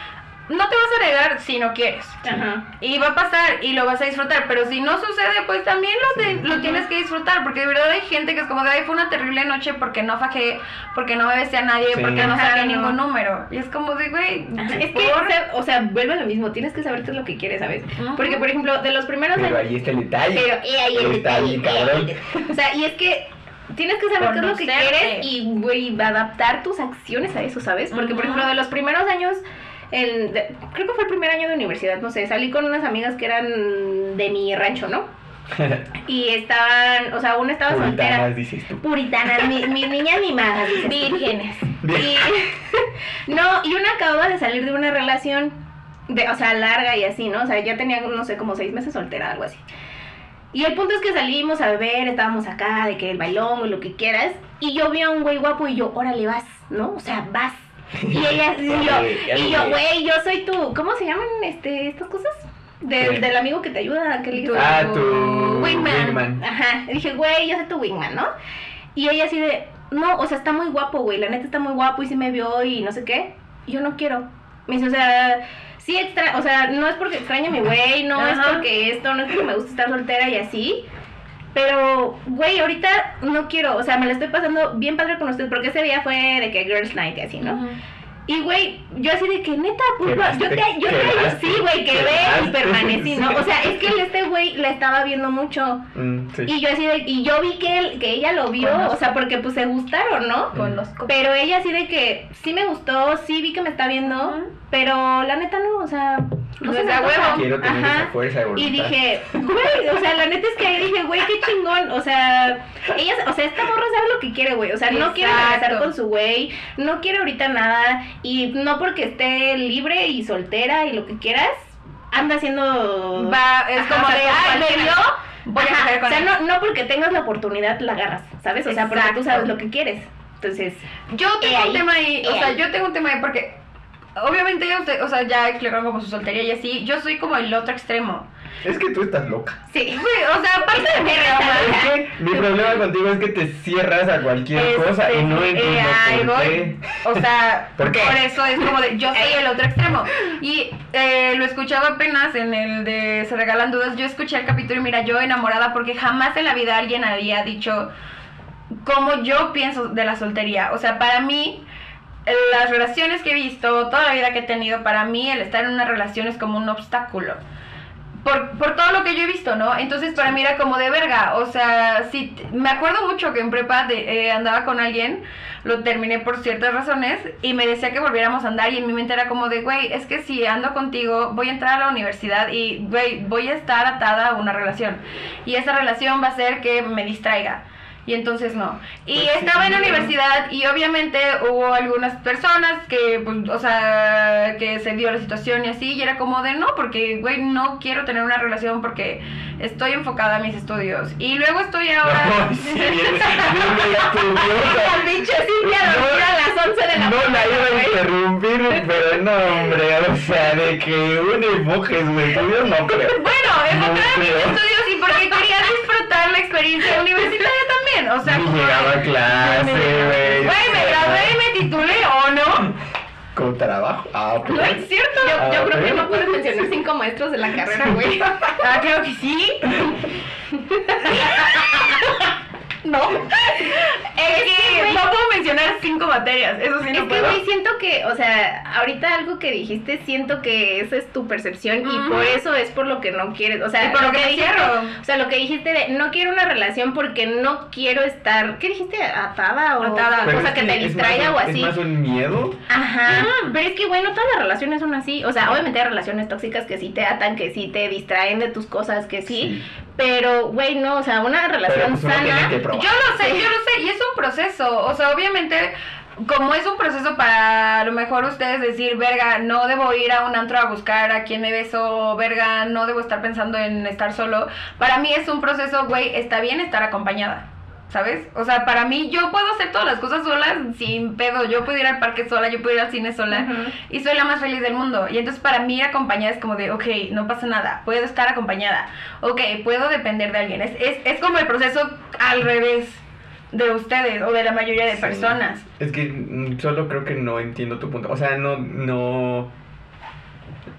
No te vas a negar si no quieres. Ajá. Y va a pasar y lo vas a disfrutar, pero si no sucede, pues también lo, te- lo tienes que disfrutar, porque de verdad hay gente que es como de, ay, fue una terrible noche porque no fajé, porque no me besé a nadie, Sí. porque no Ajá, saqué no. ningún número. Y es como de, güey, Ajá, Es que, por- o sea, o sea, vuelve a lo mismo, tienes que saber qué es lo que quieres, ¿sabes? Ujú. Porque, por ejemplo, de los primeros Pero años... ahí está el detalle. Pero, eh, ahí el Está ahí, detalle, cabrón. eh, O sea, y es que tienes que saber qué es lo que quieres y, güey, adaptar tus acciones a eso, ¿sabes? Porque, por Ujú. ejemplo, de los primeros años, el, de- creo que fue el primer año de universidad, no sé, salí con unas amigas que eran de mi rancho, ¿no? (laughs) Y estaban, o sea, una estaba soltera. Puritanas, dices tú. Puritanas, mi- mis niñas mimadas. Vírgenes. Y, (laughs) no, y una acababa de salir de una relación, de, o sea, larga y así, ¿no? O sea, ya tenía, no sé, como seis meses soltera, algo así. Y el punto es que salimos a beber, estábamos acá, de que el bailón o lo que quieras, y yo vi a un güey guapo y yo, órale, vas, ¿no? O sea, vas. Y (laughs) ella, y yo, y yo, güey, yo soy tu, ¿cómo se llaman este, estas cosas? Del, del amigo que te ayuda, que le dices, Ah, tu Wingman. wingman. Ajá, y dije, güey, yo soy tu wingman, ¿no? Y ella así de, no, o sea, está muy guapo, güey, la neta está muy guapo y sí me vio y no sé qué. Y yo no quiero. Me dice, o sea, sí extra, o sea, no es porque extrañe a mi güey, no es porque esto, no es porque me gusta estar soltera y así. Pero, güey, ahorita no quiero, o sea, me la estoy pasando bien padre con usted, porque ese día fue de que Girls Night y así, ¿no? Y, güey, yo así de que, neta, pues, va- yo te, yo te, sí, güey, quedé y quedaste, permanecí, ¿no? O sea, (laughs) es que este güey la estaba viendo mucho. Mm, sí. Y yo así de, y yo vi que, él, que ella lo vio, Conozco. o sea, porque pues se gustaron, ¿no? Conozco. Pero ella así de que sí me gustó, sí vi que me está viendo, pero la neta no, o sea, no es huevo. Quiero tener Ajá. esa fuerza de voluntad. Y dije, güey, o sea, la neta es que ahí dije, güey, qué chingón, o sea, ella, o sea, esta morra sabe lo que quiere, güey, o sea, no quiere regresar con su güey, no quiere ahorita nada, y no porque esté libre y soltera y lo que quieras, anda haciendo... Va, es Ajá, como o sea, de, ay, me cualquiera". vio, voy a con o sea, él. no, no porque tengas la oportunidad la agarras, ¿sabes? O sea, porque tú sabes lo que quieres. Entonces, Yo tengo ahí, un tema ahí, o sea, ahí. yo tengo un tema ahí porque obviamente usted, o sea, ya explicaron como su soltería y así, yo soy como el otro extremo. Es que tú estás loca. sí. (laughs) Güey, o sea, aparte de mi Es trauma, que mi problema contigo es que te cierras a cualquier Este, cosa y no eh, entiendo ahí por voy. qué. O sea, ¿Por (laughs) por, qué? eso es como de, yo (laughs) soy el otro extremo. Y eh, lo escuchaba apenas en el de Se Regalan Dudas, yo escuché el capítulo y mira, yo enamorada porque jamás en la vida alguien había dicho como yo pienso de la soltería. O sea, para mí, las relaciones que he visto, toda la vida que he tenido, para mí el estar en una relación es como un obstáculo. Por, por todo lo que yo he visto, ¿no? Entonces para mí era como de verga, o sea, t- me acuerdo mucho que en prepa de- eh, andaba con alguien, lo terminé por ciertas razones y me decía que volviéramos a andar y en mi mente era como de, güey, es que si ando contigo voy a entrar a la universidad y, güey, voy a estar atada a una relación y esa relación va a ser que me distraiga. Y entonces no. Y Pues sí, estaba en la no. universidad y obviamente hubo algunas personas que, pues, o sea, que se dio la situación y así, y era como de no, porque, güey, no quiero tener una relación porque estoy enfocada a mis estudios. Y luego estoy (laughs) ahora... No, sí, No, (laughs) dormida a las 11 de la No la iba a güey. interrumpir, pero no, hombre, o sea, de que un enfoque sus estudios, no creo. Bueno, enfocada en mis estudios y porque quería disfrutar la experiencia universitaria también. O sea, como llegaba a clase, güey. Güey, me gradué y me titulé, ¿o no? Con trabajo. Ah, ok. No es cierto. Yo, yo Ah, creo que no puedes mencionar cinco maestros de la (laughs) carrera, güey. Ah, creo que sí. (laughs) No. (laughs) Es que no puedo mencionar cinco materias. Eso sí Es no que, puedo. güey, siento que, o sea, ahorita algo que dijiste, siento que esa es tu percepción y por eso es por lo que no quieres, o sea, Y por lo que me dijiste, cierro. o sea, lo que dijiste de no quiero una relación porque no quiero estar, ¿qué dijiste? Atada o Atada. Pero o sea, es que te es distraiga o así. Es más un miedo. Ajá, pero es que bueno, todas las relaciones son así, o sea, obviamente hay relaciones tóxicas que sí te atan, que sí te distraen de tus cosas, que sí, pero güey, no, o sea, una relación pues tiene sana. Yo lo sé, yo lo sé, y es un proceso. O sea, obviamente, como es un proceso para a lo mejor ustedes decir, verga, no debo ir a un antro a buscar a quien me beso, verga, no debo estar pensando en estar solo. Para mí es un proceso, güey, está bien estar acompañada. ¿Sabes? O sea, para mí yo puedo hacer todas las cosas solas sin pedo. Yo puedo ir al parque sola, yo puedo ir al cine sola y soy la más feliz del mundo. Y entonces para mí ir acompañada es como de, ok, no pasa nada, puedo estar acompañada. Ok, puedo depender de alguien. Es, es, es como el proceso al revés de ustedes o de la mayoría de Sí. personas. Es que mm, solo creo que no entiendo tu punto. O sea, no, no,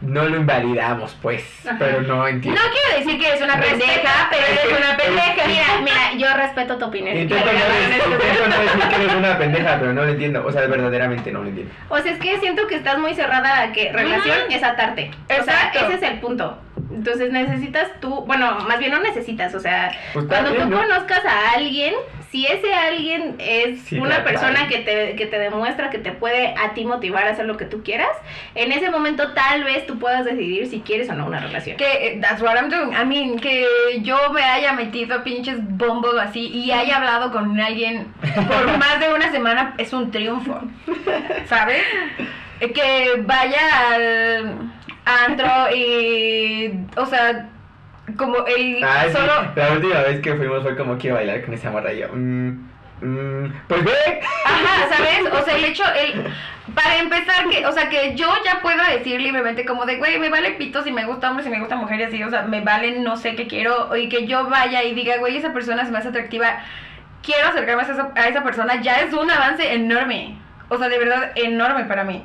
no lo invalidamos, pues. Ajá. Pero no No entiendo. quiero decir que eres una pendeja, pero es eres que- una (laughs) pendeja. Mira, mira, yo respeto tu opinión. Intento no, no decir que eres una pendeja, pero no lo entiendo. O sea, verdaderamente no lo entiendo. O sea, es que siento que estás muy cerrada a que relación es atarte. O sea, ese es el punto. Entonces necesitas tú, bueno, más bien no necesitas, o sea, Pues cuando bien, tú ¿no? conozcas a alguien, si ese alguien es Sí, una persona que te, que te demuestra que te puede a ti motivar a hacer lo que tú quieras, en ese momento tal vez tú puedas decidir si quieres o no una relación. Que eh, that's what I'm doing. I mean, que yo me haya metido a pinches bombos así y haya hablado con alguien por (laughs) más de una semana es un triunfo. ¿Sabes? Eh, Que vaya al antro y. O sea, como el. Ah, sí. solo. La última vez que fuimos fue como quiero bailar con esa morra yo. mm, mm, pues ve. Ajá, ¿sabes? O sea, el hecho, el, (laughs) para empezar, que, o sea, que yo ya puedo decir libremente como de, güey, me vale pito si me gusta hombre, si me gusta mujer y así, o sea, me vale no sé qué quiero, y que yo vaya y diga, güey, esa persona me hace atractiva, quiero acercarme a esa, a esa persona, ya es un avance enorme. O sea, de verdad, enorme para mí.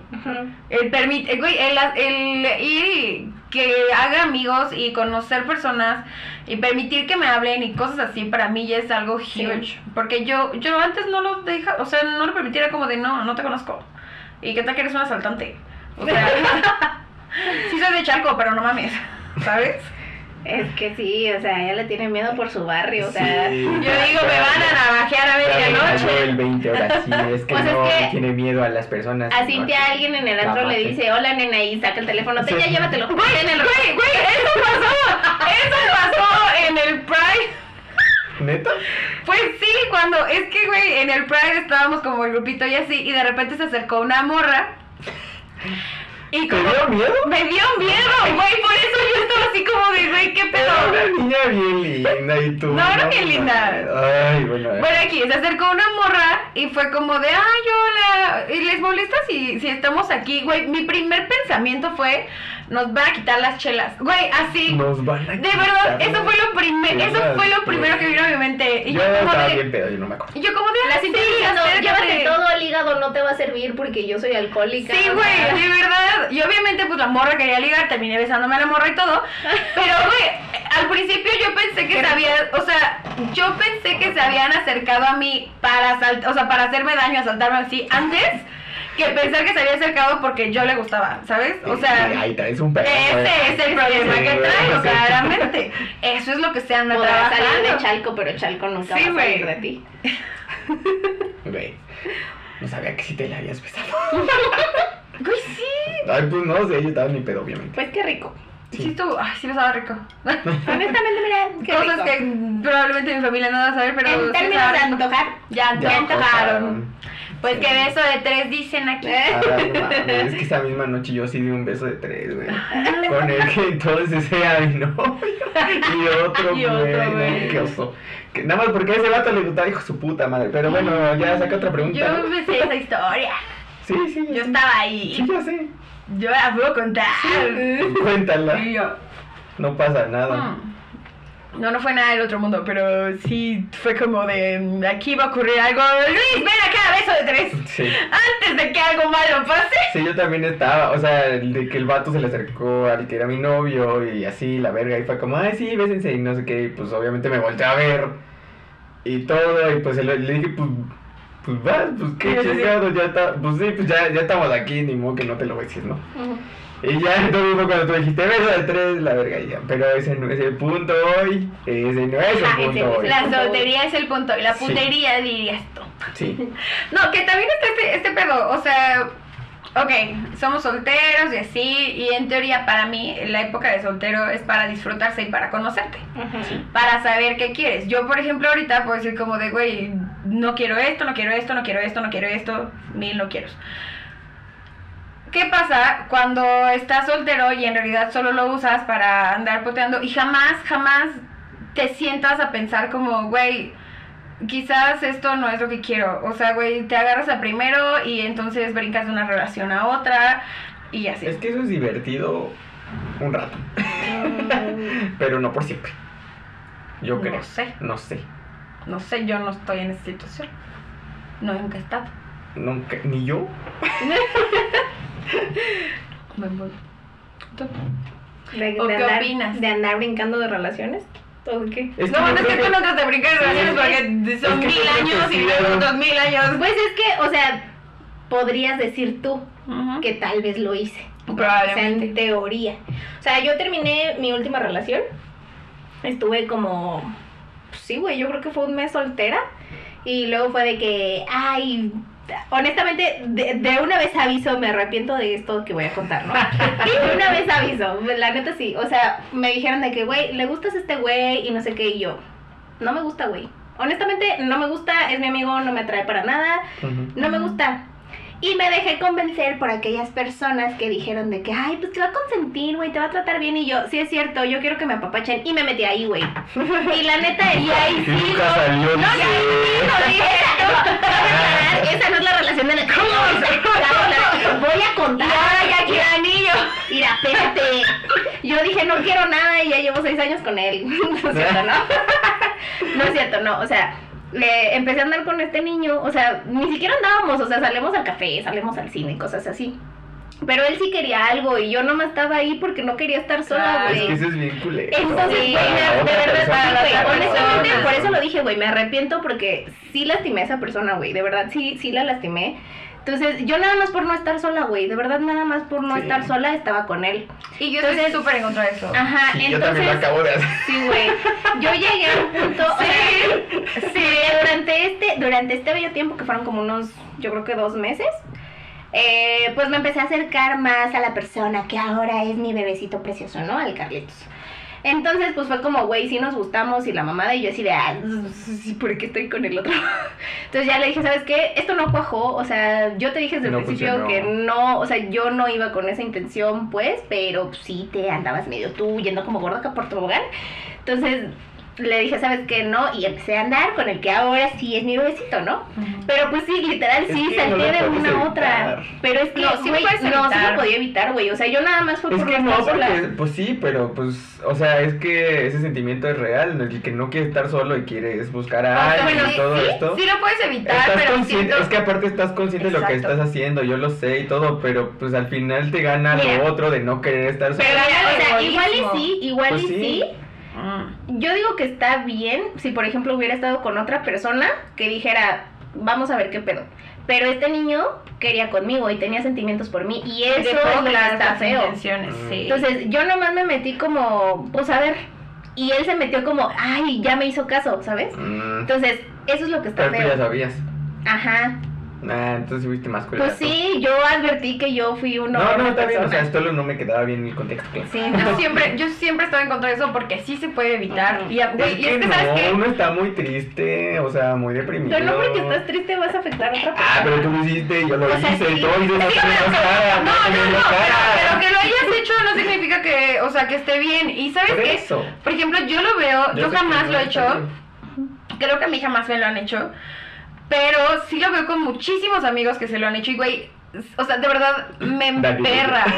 El permite, eh, güey, el, el ir y que haga amigos y conocer personas y permitir que me hablen y cosas así, para mí ya es algo huge. Porque yo, yo antes no lo deja, o sea, no lo permitiera como de no, no te conozco. Y qué tal que eres un asaltante. O sea, (laughs) sí soy de Chalco, pero no mames, ¿sabes? Es que sí, o sea, ella le tiene miedo por su barrio, o sea, Sí. Yo digo, me van a navajear a medianoche. el 20, ahora sí, es que Pues es no que tiene miedo a las personas. a ¿no? Cintia alguien en el antro le dice, hola nena, y saca el teléfono, te Sí. ya llévatelo. Güey, güey, güey, eso pasó, eso pasó en el Pride. ¿Neta? Pues sí, cuando, es que, güey, en el Pride estábamos como el grupito y así, y de repente se acercó una morra. Y ¿Te como... dio miedo? Me dio miedo, güey, por eso yo estaba así como de, güey, ¿qué Era pedo? una niña bien linda y tú. No, era bien linda. Ay, bueno. Bueno, aquí se acercó una morra y fue como de, ay, hola, ¿y les molesta si, si estamos aquí? Güey, mi primer pensamiento fue, nos van a quitar las chelas. Güey, así. Nos van a De verdad, eso fue lo primero, eso fue lo primero que vino a mi mente. Y Yo estaba de, bien pedo, yo no me acuerdo. y yo como de, La "Ah, Cintia sí, acércate". llévate todo el hígado, no te va a servir porque yo soy alcohólica. Sí, güey, de verdad. Y obviamente, pues la morra quería ligar, terminé besándome a la morra y todo. Pero, güey, al principio yo pensé que se había, o sea, yo pensé que se habían acercado a mí para asalt, o sea, para hacerme daño, asaltarme así, antes que pensar que se había acercado porque yo le gustaba, ¿sabes? O sea, Ahí traes un pedo. ese es el problema Sí, que traigo, sí. claramente. Eso es lo que se anda Podrás salir de trabajando. Chalco, pero Chalco nunca Sí, va a salir de ti. (laughs) Güey. No sabía que sí te la habías besado. (laughs) Güey, sí. Ay, pues no sé, yo estaba en mi pedo, obviamente. Pues qué rico. Sí, estuvo, ay, sí lo estaba rico. (laughs) Honestamente, mira, qué Cosas rico. que probablemente mi familia no va a saber, pero En sí términos de antojar, Ya, Ya ya antojaron. Pues Sí. que beso de tres dicen aquí. Ah, es que (laughs) esa misma noche yo sí di un beso de tres, güey. (laughs) Con el que entonces era mi novio. Y otro, Y otro, güey. qué oso. Que nada más porque a ese vato le gustaba, hijo su puta madre. Pero bueno, ya saca otra pregunta. Yo me sé esa historia. Sí, sí. Yo sí. estaba Sí, ahí. ya sé. Yo la puedo contar. (laughs) Cuéntala. Y yo, No pasa nada. "Hmm". No, no fue nada del otro mundo, pero sí fue como de aquí va a ocurrir algo. Luis, ven acá, beso de tres. Sí. Antes de que algo malo pase. Sí, yo también estaba, o sea, el de que el vato se le acercó al que era mi novio y así, la verga, y fue como, ay, sí, bésense y no sé qué, y pues obviamente me volteé a ver y todo, y pues le dije, pues, pues vas, pues qué Sí, sí, sí. chingados, ya está, pues sí, pues ya, ya estamos aquí, ni modo que no te lo beses, ¿no? Ujú. Y ya entonces fue cuando tú dijiste, beso de tres, la verga, ya, pero ese no es el punto hoy, ese no es el Ajá, ese punto no es hoy. La soltería es el punto. Y la Sí. putería dirías tú. Sí, (laughs) No, que también está este, este pedo. O sea, ok, somos solteros y así. Y en teoría, para mí, la época de soltero es para disfrutarse y para conocerte. Para saber qué quieres. Yo, por ejemplo, ahorita puedo decir como de, güey, no quiero esto, no quiero esto, no quiero esto, no quiero esto, mil no quiero. ¿Qué pasa cuando estás soltero y en realidad solo lo usas para andar puteando y jamás, jamás te sientas a pensar como, güey, quizás esto no es lo que quiero? O sea, güey, te agarras a primero y entonces brincas de una relación a otra y así. es que eso es divertido un rato, Mm, (laughs) pero no por siempre. Yo No creo. sé. No sé. No sé, yo no estoy en esa situación. No nunca he estado. Nunca, ni yo. (laughs) Me voy. ¿Tú? ¿De, ¿O de qué andar, opinas? ¿De andar brincando de relaciones? ¿O qué? Es no, no es que tú no te brincar Sí. relaciones porque son Es que mil años sí, y algo- nosotros mil años. Pues es que, o sea, podrías decir tú que tal vez lo hice. O sea, Probablemente. en teoría. O sea, yo terminé mi última relación. Estuve como. Sí, güey, yo creo que fue un mes soltera. Y luego fue de que. Ay. Honestamente, de, de una vez aviso, me arrepiento de esto que voy a contar, ¿no? (laughs) de una vez aviso, la neta sí. O sea, me dijeron de que, güey, le gustas a este güey y no sé qué. Y yo, no me gusta, güey. Honestamente, no me gusta, es mi amigo, no me atrae para nada. No me gusta. Y me dejé convencer por aquellas personas que dijeron de que, ay, pues te va a consentir, güey, te va a tratar bien. Y yo, sí es cierto, yo quiero que me apapachen. Y me metí ahí, güey. Y la neta (laughs) que ahí Y sí. nunca salió No, no, no, esa no es la relación de la que (laughs) Voy a contar. Y ahora ya quiero anillo. Mira, espérate. Yo dije, no quiero nada y ya llevo seis años con él. (laughs) No es cierto, ¿no? No es cierto, no. O sea, le empecé a andar con este niño. O sea, ni siquiera andábamos. O sea, salimos al café, salimos al cine cosas así. Pero él sí quería algo y yo no me estaba ahí porque no quería estar sola. Es güey. que eso es bien culero. Entonces, Sí, de verdad, güey, honestamente, por eso lo dije, güey, me arrepiento porque sí lastimé a esa persona, güey, de verdad, sí, sí la lastimé. Entonces, yo nada más por no estar sola, güey, de verdad, nada más por no Sí. estar sola estaba con él. Y yo estoy Entonces- súper en contra de eso. Ajá, Sí, yo también lo entonces, acabo de hacer. sí, güey, yo llegué a un punto, o sea, sí, durante este, durante este bello tiempo, que fueron como unos, yo creo que dos meses, eh, pues me empecé a acercar más a la persona que ahora es mi bebecito precioso, ¿no? Al Carlitos. Entonces, pues fue como, güey, sí nos gustamos y la mamada y yo así de, ah, ¿por qué estoy con el otro? (laughs) Entonces ya le dije, ¿sabes qué? Esto no cuajó, o sea, yo te dije desde el No principio funcionó. que no, o sea, yo no iba con esa intención, pues, pero sí te andabas medio tú yendo como gorda acá por tobogán. Entonces le dije, ¿sabes qué? No, y empecé a andar con el que ahora sí es mi bebecito, ¿no? Pero pues sí, literal, Es sí, que salté no de una a otra. Pero es que, No, sí puedes no, sí lo podía evitar, güey. O sea, yo nada más fue Es por que no sola. porque, pues sí, pero pues, o sea, es que ese sentimiento es real, el que no quiere estar solo y quieres buscar a O sea, alguien bueno, y todo sí, esto. Sí lo puedes evitar, Estás pero siento... es que aparte estás consciente de lo que estás haciendo, yo lo sé y todo, pero pues al final te gana Mira. lo otro de no querer estar solo. Pero o sea, igual y sí, igual Pues y sí. sí. Mm. Yo digo que está bien si, por ejemplo, hubiera estado con otra persona que dijera, vamos a ver qué pedo. Pero este niño quería conmigo y tenía sentimientos por mí y eso Dejó es lo que claras está feo. Mm. sí. Entonces, yo nomás me metí como, pues a ver. Y él se metió como, ay, ya me hizo caso, ¿sabes? Mm, Entonces, eso es lo que está pero tú ya feo. sabías. Ajá. Ah, entonces fuiste más culera. Pues sí, yo advertí que yo fui uno. No, no, está bien, o sea, solo no me quedaba bien el contexto. claro. Sí, Yo no. siempre, yo siempre estoy en contra de eso porque sí se puede evitar. Y, a- Es y que es que, ¿sabes no, qué? uno está muy triste, o sea, muy deprimido. Pero no porque estás triste vas a afectar a otra persona. Ah, pero tú lo hiciste, yo lo O sea, hice, sí. y todo, y no tenemos cara, no, no, no, pero, pero que lo hayas hecho no significa que, o sea, que esté bien. Y ¿sabes Por qué? eso. Por ejemplo, yo lo veo, yo, que jamás lo he hecho, bien. creo que a mí jamás me lo han hecho, pero sí lo veo con muchísimos amigos que se lo han hecho y, güey, o sea, de verdad me emperra. (laughs)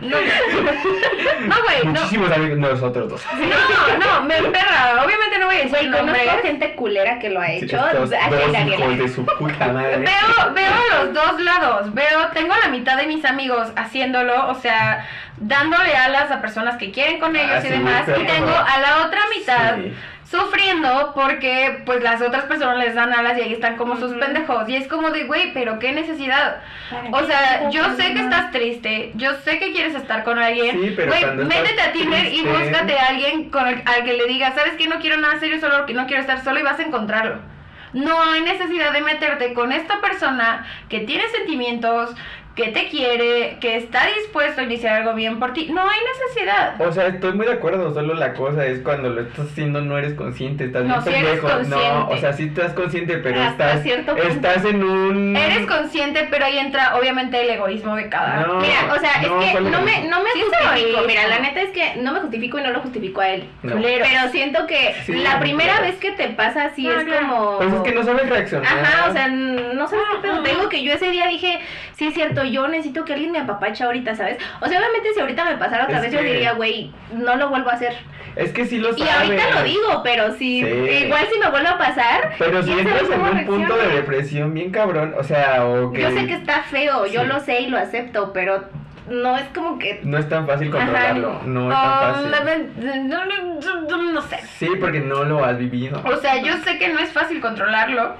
No, no, güey, no. Muchísimos amigos, nosotros dos. No, no, me emperra. Obviamente no voy a decir Güey, nombres. conozco gente culera que lo ha Sí, hecho. estos Aquí dos Daniela. hijos de su puta madre. Veo, veo los dos lados. Veo, tengo la mitad de mis amigos haciéndolo, o sea, dándole alas a personas que quieren con ellos Ah, y sí, demás. Y tengo a la otra mitad Sí. Sufriendo porque pues las otras personas les dan alas y ahí están como sus pendejos. Y es como de, güey, pero qué necesidad. ¿Para O sea, yo sé que estás triste, yo sé que quieres estar con alguien. Sí, pero Güey, métete a Tinder y búscate a alguien con el, al que le digas, sabes que no quiero nada serio, solo que no quiero estar solo y vas a encontrarlo. No hay necesidad de meterte con esta persona que tiene sentimientos, que te quiere, que está dispuesto a iniciar algo bien por ti. No hay necesidad. O sea, estoy muy de acuerdo, solo la cosa es cuando lo estás haciendo no eres consciente, estás No, bien sí eres pendejo. No, consciente. o sea, sí estás consciente, pero Hasta estás cierto punto. estás en un Eres consciente, pero ahí entra obviamente el egoísmo de cada. No. Mira, o sea, No, es que ¿cuál no me, no me Sí, justifico. Mira, la neta es que no me justifico y no lo justifico a él. Pero siento que Sí, la primera claro. vez que te pasa así Ah, es claro. como. Pues es que no sabes reaccionar. Ajá, o sea, no sabes qué pedo. Te digo que yo ese día dije, sí es cierto, yo necesito que alguien me apapache ahorita, ¿sabes? O sea, obviamente si ahorita me pasara otra Es vez, yo diría, güey, no lo vuelvo a hacer. Es que sí lo Y sabes. ahorita lo digo, pero si Sí. igual si me vuelve a pasar, Pero si entras en un punto de depresión bien cabrón, o sea, o que Yo sé que está feo, yo lo sé y lo acepto, pero no es como que no es tan fácil controlarlo, no es tan fácil. ven- no, no, no, no sé. Sí, porque no lo has vivido. O sea, yo sé que no es fácil controlarlo.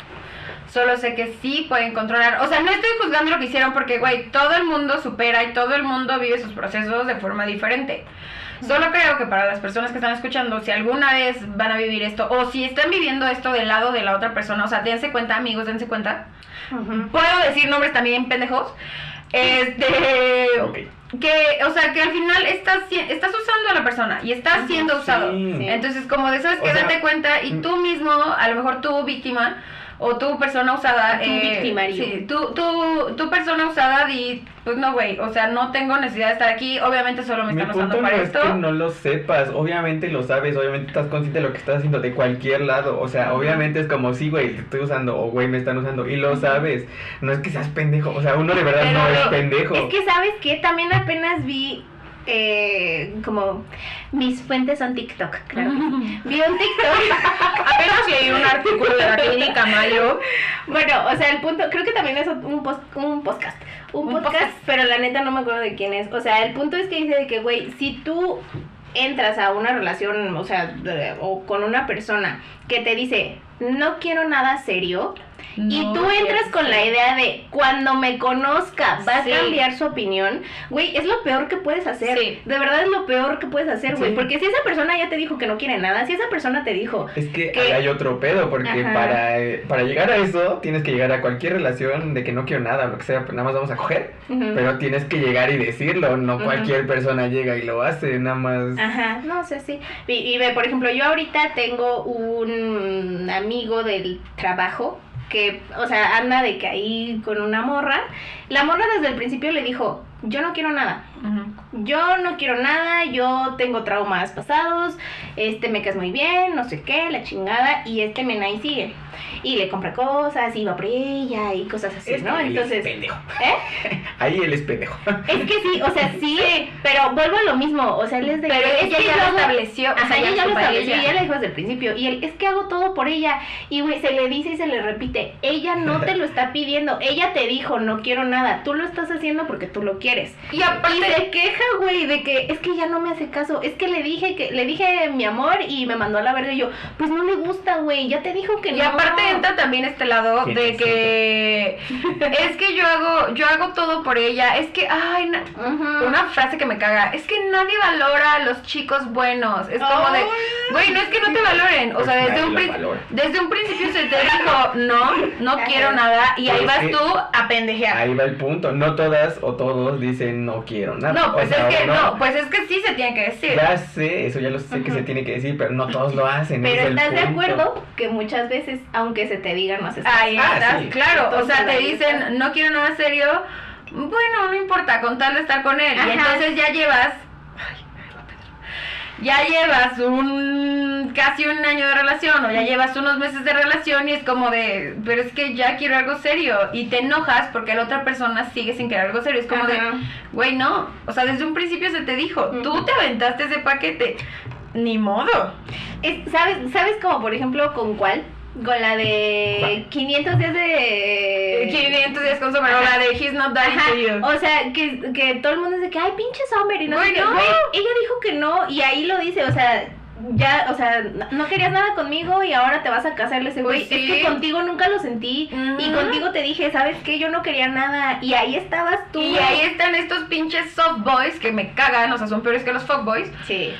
Solo sé que sí pueden controlar. O sea, no estoy juzgando lo que hicieron porque, güey, todo el mundo supera y todo el mundo vive sus procesos de forma diferente. Solo creo que para las personas que están escuchando, si alguna vez van a vivir esto o si están viviendo esto del lado de la otra persona, o sea, dense cuenta, amigos, dense cuenta. Puedo decir nombres también pendejos. Este. Ok. Que, o sea, que al final estás, estás usando a la persona y estás siendo usado. Sí. Entonces, como de sabes O que sea, date cuenta y tú mismo, a lo mejor tú víctima o tu persona usada, Tu victimario. sí, tú, tú, tu persona usada di, pues no, güey, o sea, no tengo necesidad de estar aquí, obviamente solo me Mi están punto usando no para es esto. que no lo sepas, obviamente lo sabes, obviamente estás consciente de lo que estás haciendo de cualquier lado, o sea, obviamente es como, sí, güey, te estoy usando, o güey, me están usando, y lo sabes, no es que seas pendejo, o sea, uno de verdad Pero no es pendejo. Es que, ¿sabes qué? También apenas vi, eh, como, mis fuentes son TikTok, claro. (laughs) Vi un TikTok. (laughs) Apenas leí un artículo de la clínica Mayo. bueno, o sea, el punto, creo que también es un, post, un podcast. Un, Un podcast, podcast. pero la neta no me acuerdo de quién es. O sea, el punto es que dice de que, güey, si tú entras a una relación, o sea, de- o con una persona que te dice, no quiero nada serio, y tú entras con la idea de cuando me conozca va Sí. a cambiar su opinión, güey, es lo peor que puedes hacer. Sí. De verdad es lo peor que puedes hacer, güey. Sí. Porque si esa persona ya te dijo que no quiere nada, si esa persona te dijo, Es que hay otro pedo, porque para, eh, para llegar a eso tienes que llegar a cualquier relación de que no quiero nada, lo que sea, pues nada más vamos a coger, pero tienes que llegar y decirlo, no cualquier persona llega y lo hace, nada más... Ajá, no sé, sí. Y, y ve, por ejemplo, yo ahorita tengo un amigo del trabajo que, o sea, anda de que ahí con una morra. La morra desde el principio le dijo, yo no quiero nada. Yo no quiero nada, yo tengo traumas pasados, este me caes muy bien, no sé qué, la chingada, y este men ahí sigue. Y le compra cosas, y va por ella y cosas así, Es ¿no? es Entonces, pendejo. ¿eh? (laughs) Ahí él es pendejo. Es que sí, o sea, sí, pero vuelvo a lo mismo, o sea, él es de Pero que- ella es que ya yo lo estableció, o sea, ella ya lo estableció, ella. le dijo desde el principio. Y él, es que hago todo por ella. Y güey, se le dice y se le repite, ella no te lo (laughs) está pidiendo, ella te dijo, no quiero nada, tú lo estás haciendo porque tú lo quieres. Y aparte, Y se queja güey, de que es que ya no me hace caso. Es que le dije que le dije mi amor y me mandó a la verga y yo, pues no le gusta, güey. Ya te dijo que Y no. aparte entra también este lado Sí, de que es que yo hago yo hago todo por ella. Es que ay, na- una frase que me caga, es que nadie valora a los chicos buenos. Es como de, güey, no es que no te valoren, o sea, Pues desde un valora. desde un principio se te dijo, no, no quiero nada y ahí vas tú a pendejear. Ahí va el punto. No todas o todos dicen no quiero nada. No, O pues sea, es que no, pues es que sí se tiene que decir. Ya sé, eso ya lo sé que se tiene que decir, pero no todos lo hacen. Pero es el estás de acuerdo que muchas veces, aunque se te diga, no haces Ahí Ah, estás, sí. claro. O sea, te dicen, no quiero nada serio. Bueno, no importa, con tal de estar con él. Ajá. Y entonces ya llevas. Ya llevas un casi un año de relación o ya llevas unos meses de relación y es como de, pero es que ya quiero algo serio y te enojas porque la otra persona sigue sin querer algo serio. Es como de, güey, no. O sea, desde un principio se te dijo, tú te aventaste ese paquete. Ni modo. Es- ¿Sabes, ¿Sabes como por ejemplo con cuál? Con la de ¿Cuál? 500 días de... 500 días con Summer, o la de He's Not Dying Ajá, to You. O sea, que, que todo el mundo dice que, ay, pinche Summer y no sé Güey, qué. no. Güey, ella dijo que no y ahí lo dice, o sea, ya, o sea, no, querías nada conmigo y ahora te vas a casar. Le dice, güey, Pues sí. es que contigo nunca lo sentí y contigo te dije, ¿sabes qué? Yo no quería nada y ahí estabas tú. Y ahí están estos pinches soft boys que me cagan, o sea, son peores que los fuck boys. Sí,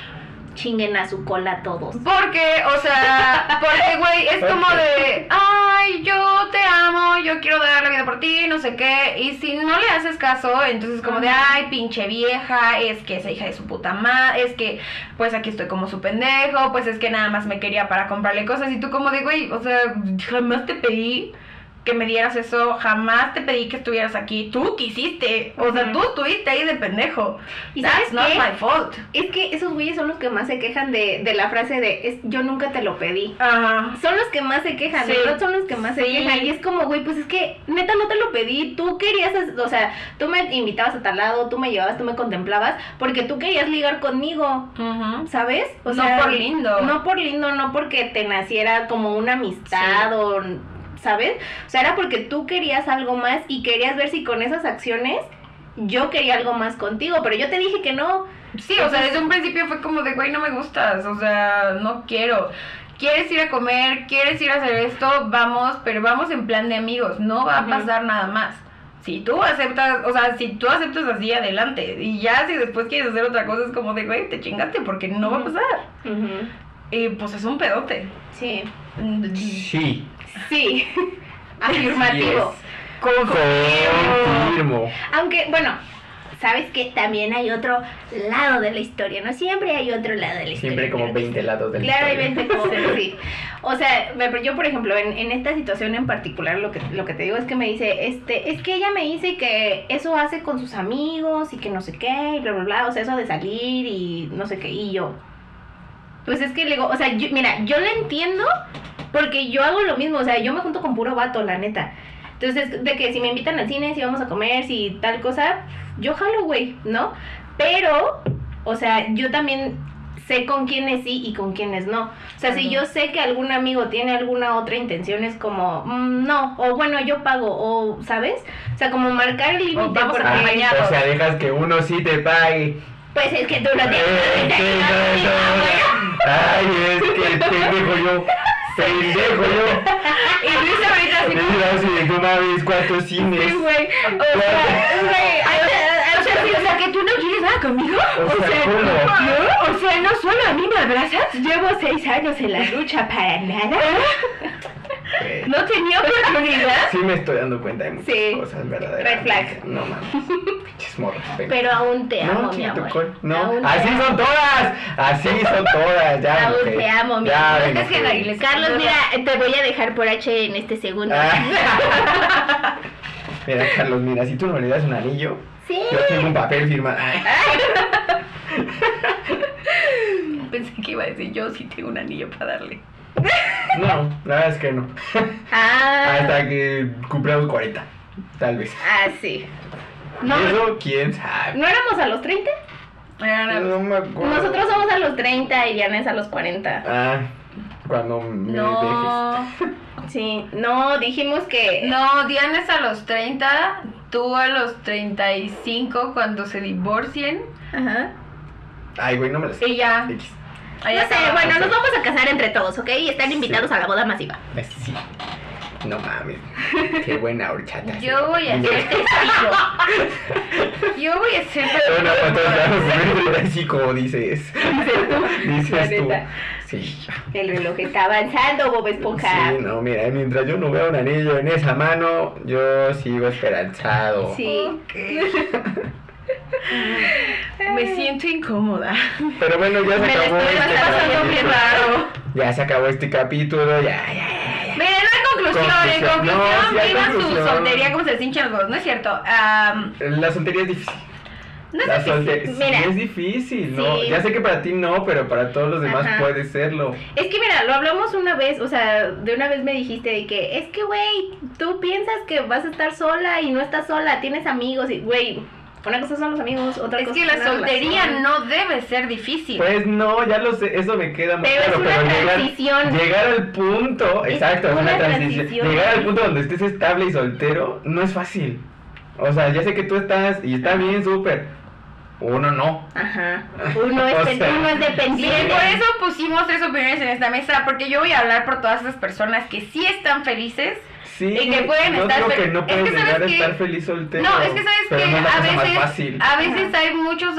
chinguen a su cola todos. Porque, o sea, porque, güey, es como de, ay, yo te amo, yo quiero dar la vida por ti, no sé qué. Y si no le haces caso, entonces como de, ay, pinche vieja, es que esa hija de su puta madre, es que, pues aquí estoy como su pendejo, pues es que nada más me quería para comprarle cosas. Y tú como de, güey, o sea, jamás te pedí que me dieras eso, jamás te pedí que estuvieras aquí, tú quisiste, o sea, tú estuviste ahí de pendejo. ¿Y That's sabes not qué? my fault. Es que esos güeyes son los que más se quejan de, de la frase de, es, yo nunca te lo pedí. Ajá. Son los que más se quejan, Sí. verdad son los que más se quejan. Y es como, güey, pues es que neta no te lo pedí. Tú querías, o sea, tú me invitabas a tal lado, tú me llevabas, tú me contemplabas, porque tú querías ligar conmigo, Ujú. ¿sabes? O No por lindo. No por lindo, no porque te naciera como una amistad Sí. o, ¿sabes? O sea, era porque tú querías algo más y querías ver si con esas acciones yo quería algo más contigo, pero yo te dije que no. Sí, o sea, desde un principio fue como de, güey, no me gustas, o sea, no quiero. ¿Quieres ir a comer? ¿Quieres ir a hacer esto? Vamos, pero vamos en plan de amigos, no va a pasar nada más. Si tú aceptas, o sea, si tú aceptas así, adelante. Y ya si después quieres hacer otra cosa, es como de, güey, te chingaste porque no va a pasar. Y pues es un pedote. Sí. Sí. Sí. (laughs) Afirmativo. Confirmo. Aunque, bueno, sabes que también hay otro lado de la historia, ¿no? Siempre hay otro lado de la historia. Siempre como claro que 20 lados del Claro, hay 20 cosas, (laughs) sí. O sea, yo, por ejemplo, en, en esta situación en particular, lo que, lo que te digo es que me dice, este, es que ella me dice que eso hace con sus amigos y que no sé qué, y bla, bla, bla, o sea, eso de salir y no sé qué, y yo. Pues es que le digo, o sea, yo- mira, yo la entiendo porque yo hago lo mismo, o sea, yo me junto con puro vato, la neta. Entonces, de que si me invitan al cine, si vamos a comer, si tal cosa, yo jalo, güey, ¿no? Pero, o sea, yo también sé con quiénes sí y con quiénes no. O sea, si yo sé que algún amigo tiene alguna otra intención, es como, mm, no, o bueno, yo pago, o, ¿sabes? O sea, como marcar el límite, porque. Ah, o sea, dejas que uno sí te pague. Pues es que tú lo tienes. Eh, no, no, no, no. Ay, es que pendejo yo. Pendejo yo. Y Luis ahorita así como, Mira, si tú mames cuántos cines. sí, güey. O sea, güey, o sea, sí, o sea, que tú no quieres nada conmigo. O sea, ¿cómo? ¿no? O sea, no solo a mí me abrazas. Llevo seis años en la lucha para nada. No tenía oportunidad. Sí me estoy dando cuenta de muchas Sí. cosas, verdaderamente. Red flag. No mames. Morros. Pero aún te amo, no, mi ¿quién amor. No, te así amo. son todas. Así son todas. Ya, Aún te amo, mi Ya, amor. que Carlos, mira, te voy a dejar por H en este segundo. Ah. (laughs) Mira, Carlos, mira, si tú no le das un anillo, Sí. yo tengo un papel firmado. Ay. (laughs) Pensé que iba a decir yo sí tengo un anillo para darle. No, la verdad es que no. Ah, Hasta que cumplamos 40, tal vez. ah, sí. No, Eso, quién sabe. ¿no éramos a los 30? No me acuerdo. Nosotros somos a los 30 y Diana es a los 40. Ah, cuando me dejes. No. Sí, no, dijimos que... No, Diana es a los 30, tú a los 35 cuando se divorcien Ajá. Ay, güey, no me lo sé. y ya. X. ahí no sé, bueno, nos vamos a casar entre todos, ¿ok? Y están invitados a la boda masiva. Sí. No mames. Qué (laughs) buena horchata. (laughs) Yo voy a ser testigo. Yo voy a ser Una foto de los así como dices. Dices tú. neta. Sí. El reloj está avanzando, Bob Esponja. Sí, no, mira, mientras yo no vea un anillo en esa mano, yo sigo esperanzado. Sí. (laughs) Me siento incómoda. Pero bueno, ya se Me la acabó. estoy este pasando bien raro. Ya se acabó este capítulo, ya, ya, ya. Miren, no hay conclusión, en Conclusión. conclusión, No, sí su conclusión. soltería como se hinchan los ¿no es cierto? La soltería es difícil. no es La difícil. soltería Mira. sí es difícil, ¿no? Sí. Ya sé que para ti no, pero para todos los demás Ajá. puede serlo. Es que mira, lo hablamos una vez, o sea, de una vez me dijiste de que, es que, güey, tú piensas que vas a estar sola y no estás sola, tienes amigos y, güey, una cosa son los amigos, otra Es cosa que la es soltería relación. no debe ser difícil. Pues no, ya lo sé, eso me queda muy Pero es claro. una pero llegar, transición. llegar al punto, Es exacto, es una, una transición. transición. Llegar al punto donde estés estable y soltero no es fácil. O sea, ya sé que tú estás y está bien, súper. Uno no. Ajá. (laughs) Uno es, O sea, uno es Sí, dependiente. por eso pusimos tres opiniones en esta mesa, porque yo voy a hablar por todas esas personas que sí están felices. Sí, Y que pueden no estar fe- que no es puedes que ¿sabes llegar a qué? estar feliz soltero. No, es que sabes que no es a veces, a veces hay muchos,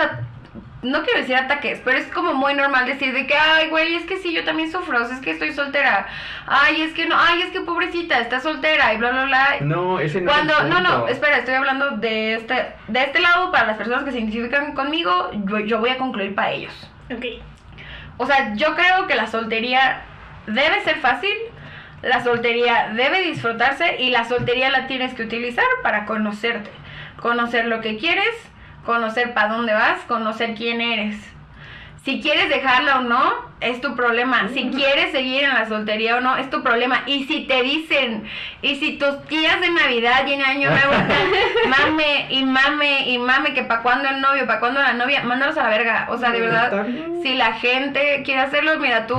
no quiero decir ataques, pero es como muy normal decir de que, ay, güey, es que sí, yo también sufro, es que estoy soltera. Ay, es que no, ay, es que pobrecita, está soltera y bla, bla, bla. No, ese no Cuando, es el no, no, espera, estoy hablando de este, de este lado, para las personas que se identifican conmigo, yo, yo voy a concluir para ellos. Ok. O sea, yo creo que la soltería debe ser fácil, la soltería debe disfrutarse y la soltería la tienes que utilizar para conocerte. Conocer lo que quieres, conocer para dónde vas, conocer quién eres. Si quieres dejarla o no, es tu problema. Si quieres seguir en la soltería o no, es tu problema. Y si te dicen, y si tus tías de Navidad y en Año Nuevo (laughs) mame y mame y mame que para cuándo el novio, para cuándo la novia, mándalos a la verga. O sea, de Está verdad, si la gente quiere hacerlo, mira, tú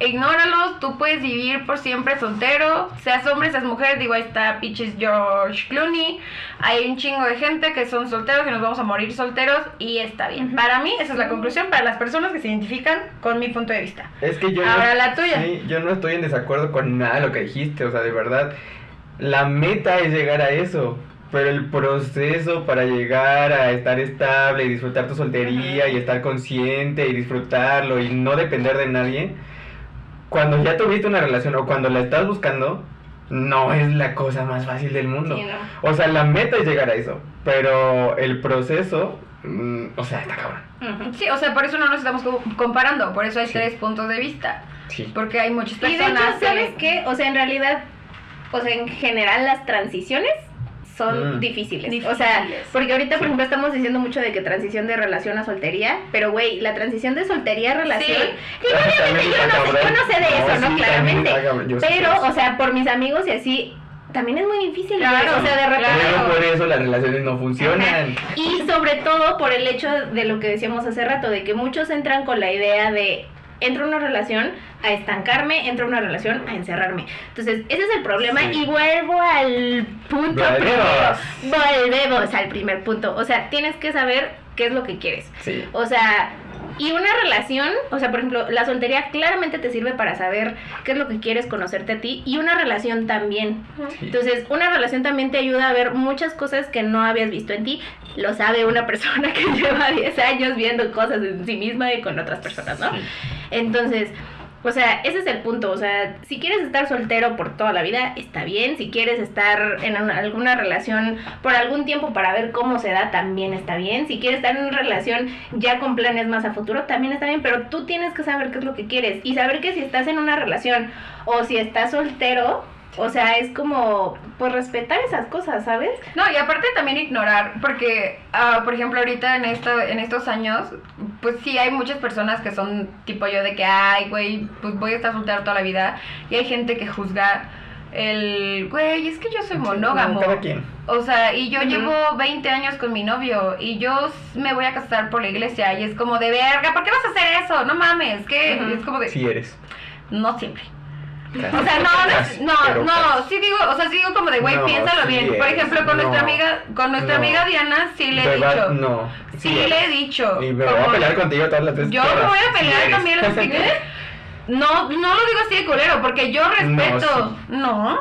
ignóralos, tú puedes vivir por siempre soltero, seas hombre, seas mujer, digo, ahí está Pitches George Clooney, hay un chingo de gente que son solteros y nos vamos a morir solteros y está bien. Para mí, esa es la conclusión para las personas que se identifican con mi punto de vista. Es que yo Ahora no, la tuya. sí, yo no estoy en desacuerdo con nada de lo que dijiste, o sea, de verdad, la meta es llegar a eso, pero el proceso para llegar a estar estable y disfrutar tu soltería y estar consciente y disfrutarlo y no depender de nadie, cuando ya tuviste una relación o cuando la estás buscando, no es la cosa más fácil del mundo. Sí, no. O sea, la meta es llegar a eso, pero el proceso, mm, o sea, está cabrón. Sí, o sea, por eso no nos estamos co- comparando, por eso hay Sí. tres puntos de vista, Sí. porque hay muchas Y de personas hecho, ¿sabes que... qué? O sea, en realidad, o sea, en general las transiciones son Mm. difíciles. O sea, Difíciles. porque ahorita, por ejemplo, estamos diciendo mucho de que transición de relación a soltería, pero güey, la transición de soltería a relación, Sí. Ah, obviamente yo no, sé, yo cabrón. no sé de eso, No, Claramente. Pero, o sea, por mis amigos y así, también es muy difícil. Claro, o sea, de repente... Pero por eso las relaciones no funcionan. Y sobre todo por el hecho de lo que decíamos hace rato, de que muchos entran con la idea de entro a una relación a estancarme, entro a una relación a encerrarme. Entonces, ese es el problema Sí. y vuelvo al punto Volvemos. primero. Volvemos al primer punto. O sea, tienes que saber qué es lo que quieres. Sí. O sea, y una relación, o sea, por ejemplo, la soltería claramente te sirve para saber qué es lo que quieres conocerte a ti y una relación también. Sí. Entonces, una relación también te ayuda a ver muchas cosas que no habías visto en ti. Lo sabe una persona (laughs) que lleva 10 años viendo cosas en sí misma y con otras personas, ¿no? Sí. Entonces, o sea, ese es el punto. O sea, si quieres estar soltero por toda la vida, está bien. Si quieres estar en una- alguna relación por algún tiempo para ver cómo se da, también está bien. Si quieres estar en una relación ya con planes más a futuro, también está bien. Pero tú tienes que saber qué es lo que quieres. Y saber que si estás en una relación o si estás soltero, o sea, es como, pues respetar esas cosas, ¿sabes? No, y aparte también ignorar, porque, ah, por ejemplo, ahorita en, esto, en estos años, pues sí hay muchas personas que son tipo yo de que, ay, güey, pues voy a estar soltero toda la vida, y hay gente que juzga el, güey, es que yo soy monógamo. Cada quien. O sea, y yo llevo 20 años con mi novio y yo me voy a casar por la iglesia y es como de verga, ¿por qué vas a hacer eso? No mames, que es como de... Sí eres. No siempre. O sea, no, no, no, sí digo, o sea, sí digo como de, güey, No, piénsalo sí bien. Por ejemplo, con nuestra no, amiga, con nuestra no. amiga Diana, sí le he dicho. No. Sí, es. le he dicho. Y me voy a pelear contigo todas las veces. Yo me voy a pelear Sí también las (laughs) que No, no lo digo así de culero, porque yo respeto. sí. No.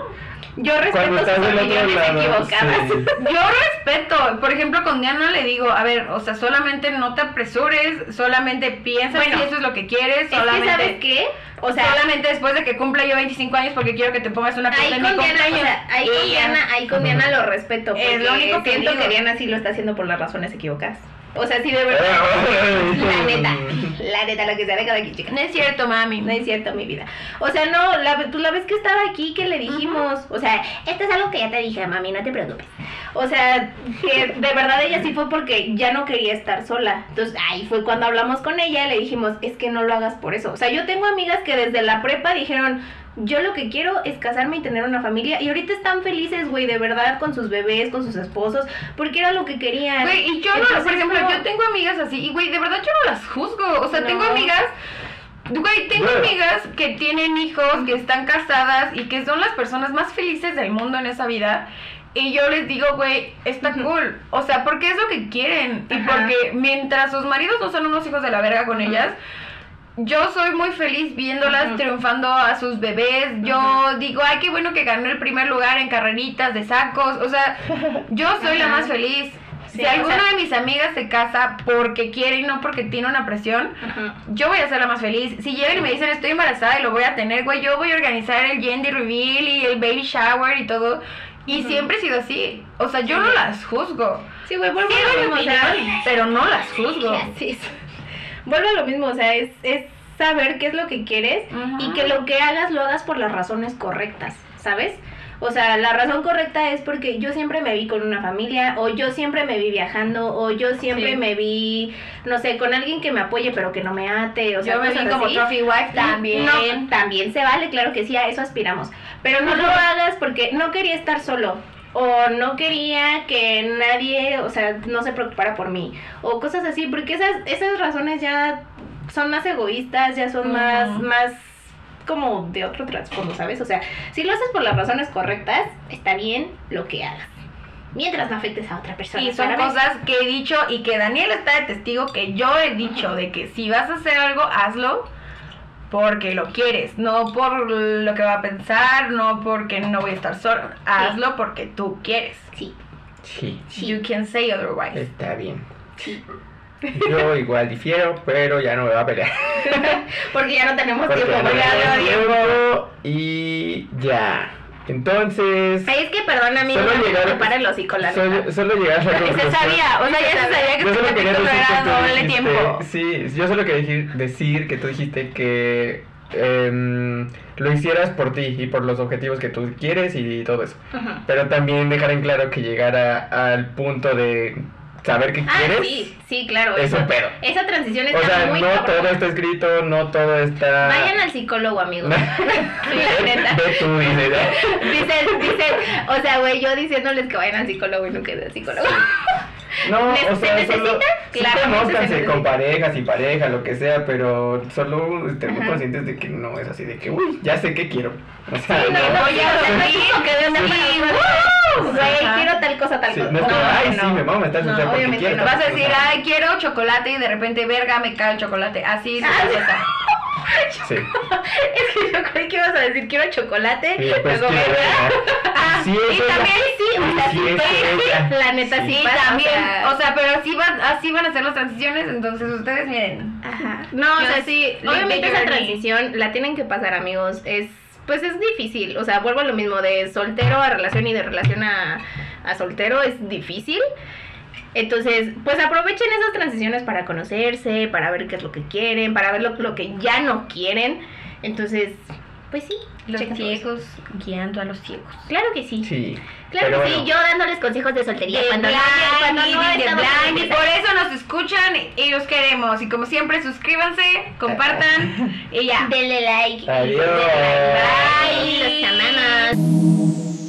Yo respeto sus opiniones lado. equivocadas. sí. (laughs) Yo respeto. Por ejemplo, con Diana le digo, a ver, o sea, solamente no te apresures, solamente piensa Bueno, si eso es lo que quieres, Es que, solamente. ¿sabes qué? O sea, solamente después de que cumpla yo 25 años porque quiero que te pongas una ahí pieza en mi Diana, o cumpleaños. sea, ahí con. Diana, ahí con Diana lo respeto. Es lo único que siento digo. que Diana sí lo está haciendo por las razones equivocadas. O sea, sí, de verdad. (laughs) la neta, la neta, lo que sea de cada quien, chica. No es cierto, mami. No es cierto, mi vida. O sea, no, la, tú la vez que estaba aquí que le dijimos, o sea, esto es algo que ya te dije, mami, no te preocupes. O sea, que de verdad ella sí fue porque ya no quería estar sola. Entonces, ahí fue cuando hablamos con ella y le dijimos, es que no lo hagas por eso. O sea, yo tengo amigas que desde la prepa dijeron, yo lo que quiero es casarme y tener una familia. Y ahorita están felices, güey, de verdad, con sus bebés, con sus esposos, porque era lo que querían. Güey, y yo no, Entonces, por ejemplo, no. yo tengo amigas así, y güey, de verdad yo no las juzgo. O sea, No. tengo amigas, güey, tengo Bueno. amigas que tienen hijos, que están casadas y que son las personas más felices del mundo en esa vida. Y yo les digo, güey, está cool. O sea, porque es lo que quieren. Y porque mientras sus maridos no son unos hijos de la verga con ellas, yo soy muy feliz viéndolas triunfando a sus bebés. Yo digo, ay, qué bueno que ganó el primer lugar en carreritas de sacos. O sea, (laughs) yo soy la más feliz. Sí, si alguna sea- de mis amigas se casa porque quiere y no porque tiene una presión, Ajá. yo voy a ser la más feliz. Si llegan y me dicen estoy embarazada y lo voy a tener, güey, yo voy a organizar el gender reveal y el baby shower y todo. Y siempre he sido así. O sea, yo no las juzgo. Sí, güey, vuelvo Sí a pero no las juzgo. (laughs) Vuelve a lo mismo, o sea, es, es saber qué es lo que quieres y que lo que hagas lo hagas por las razones correctas, ¿sabes? O sea, la razón correcta es porque yo siempre me vi con una familia, o yo siempre me vi viajando, o yo siempre Sí. me vi, no sé, con alguien que me apoye pero que no me ate, o sea, yo me vi como así. trophy wife también. No, también se vale, claro que sí, a eso aspiramos. Pero no lo hagas porque no quería estar solo. O no quería que nadie, o sea, no se preocupara por mí. O cosas así, porque esas, esas razones ya son más egoístas, ya son más, más como de otro trasfondo, ¿sabes? O sea, si lo haces por las razones correctas, está bien lo que hagas. Mientras no afectes a otra persona. Y son cosas que he dicho y que Daniel está de testigo que yo he dicho de que si vas a hacer algo, hazlo porque lo quieres, no por lo que va a pensar, no porque no voy a estar solo, hazlo porque tú quieres. Sí. Sí, You can say otherwise. está bien. Yo igual difiero, pero ya no me va a pelear. (laughs) Porque ya no tenemos Porque tiempo. no no- tiempo y ya. Entonces, Ay, es que perdón, amigo, Solo no llegar- me para el hocico, la solo, solo llegar a la (laughs) Se conclusión. sabía, o sea, ya se sabía que Yo este solo quería capítulo decir que era doble dijiste- tiempo. Sí, yo solo quería decir, decir que tú dijiste que em, lo hicieras por ti y por los objetivos que tú quieres y todo eso. Ajá. Pero también dejar en claro que llegar a- al punto de saber qué Ah, quieres sí, sí, claro. es eso- un pedo. Esa transición está O sea, muy no todo está escrito, no todo está... Vayan al psicólogo, amigos. (laughs) Sí, la neta. Ve tú, dice. Dicen, dicen, o sea, güey, yo diciéndoles que vayan al psicólogo y no que al psicólogo. (laughs) No, ¿Se- o sea, se solo conózcanse con parejas y pareja, lo que sea, pero solo estén muy Ajá. conscientes de que no es así, de que, uy, ya sé qué quiero. O sea, no, no, ya, o sea, no es sí, como que de una Güey, quiero tal cosa, tal cosa. no es como, ay, no. sí, a estar No, porque obviamente quiero. no. Vas a cosa". decir, ay, quiero chocolate y de repente, verga, me cae el chocolate. Así se Ah. (laughs) (laughs) Sí. Es que yo creí que ibas a decir quiero chocolate, quiero verga. verga. Ah, Sí, y también sí, o sea, la neta sí, Sí, pasa, también. o O sea, pero así van, así van a ser las transiciones, entonces ustedes miren. Ajá. No, o sea, sí, obviamente esa transición la tienen que pasar, amigos. Es, pues es difícil. O sea, vuelvo a lo mismo, de soltero a relación y de relación a, a soltero es difícil. Entonces, pues aprovechen esas transiciones para conocerse, para ver qué es lo que quieren, para ver lo, lo que ya no quieren. Entonces, pues sí, Los ciegos guiando a los ciegos. Claro que sí. Sí. Claro pero que sí, bueno. yo dándoles consejos de soltería De cuando no, blind, cuando no de blind, y por eso nos escuchan y los queremos. Y como siempre, suscríbanse, compartan (laughs) y ya. Denle like. Adiós. denle like. Bye. Los amamos.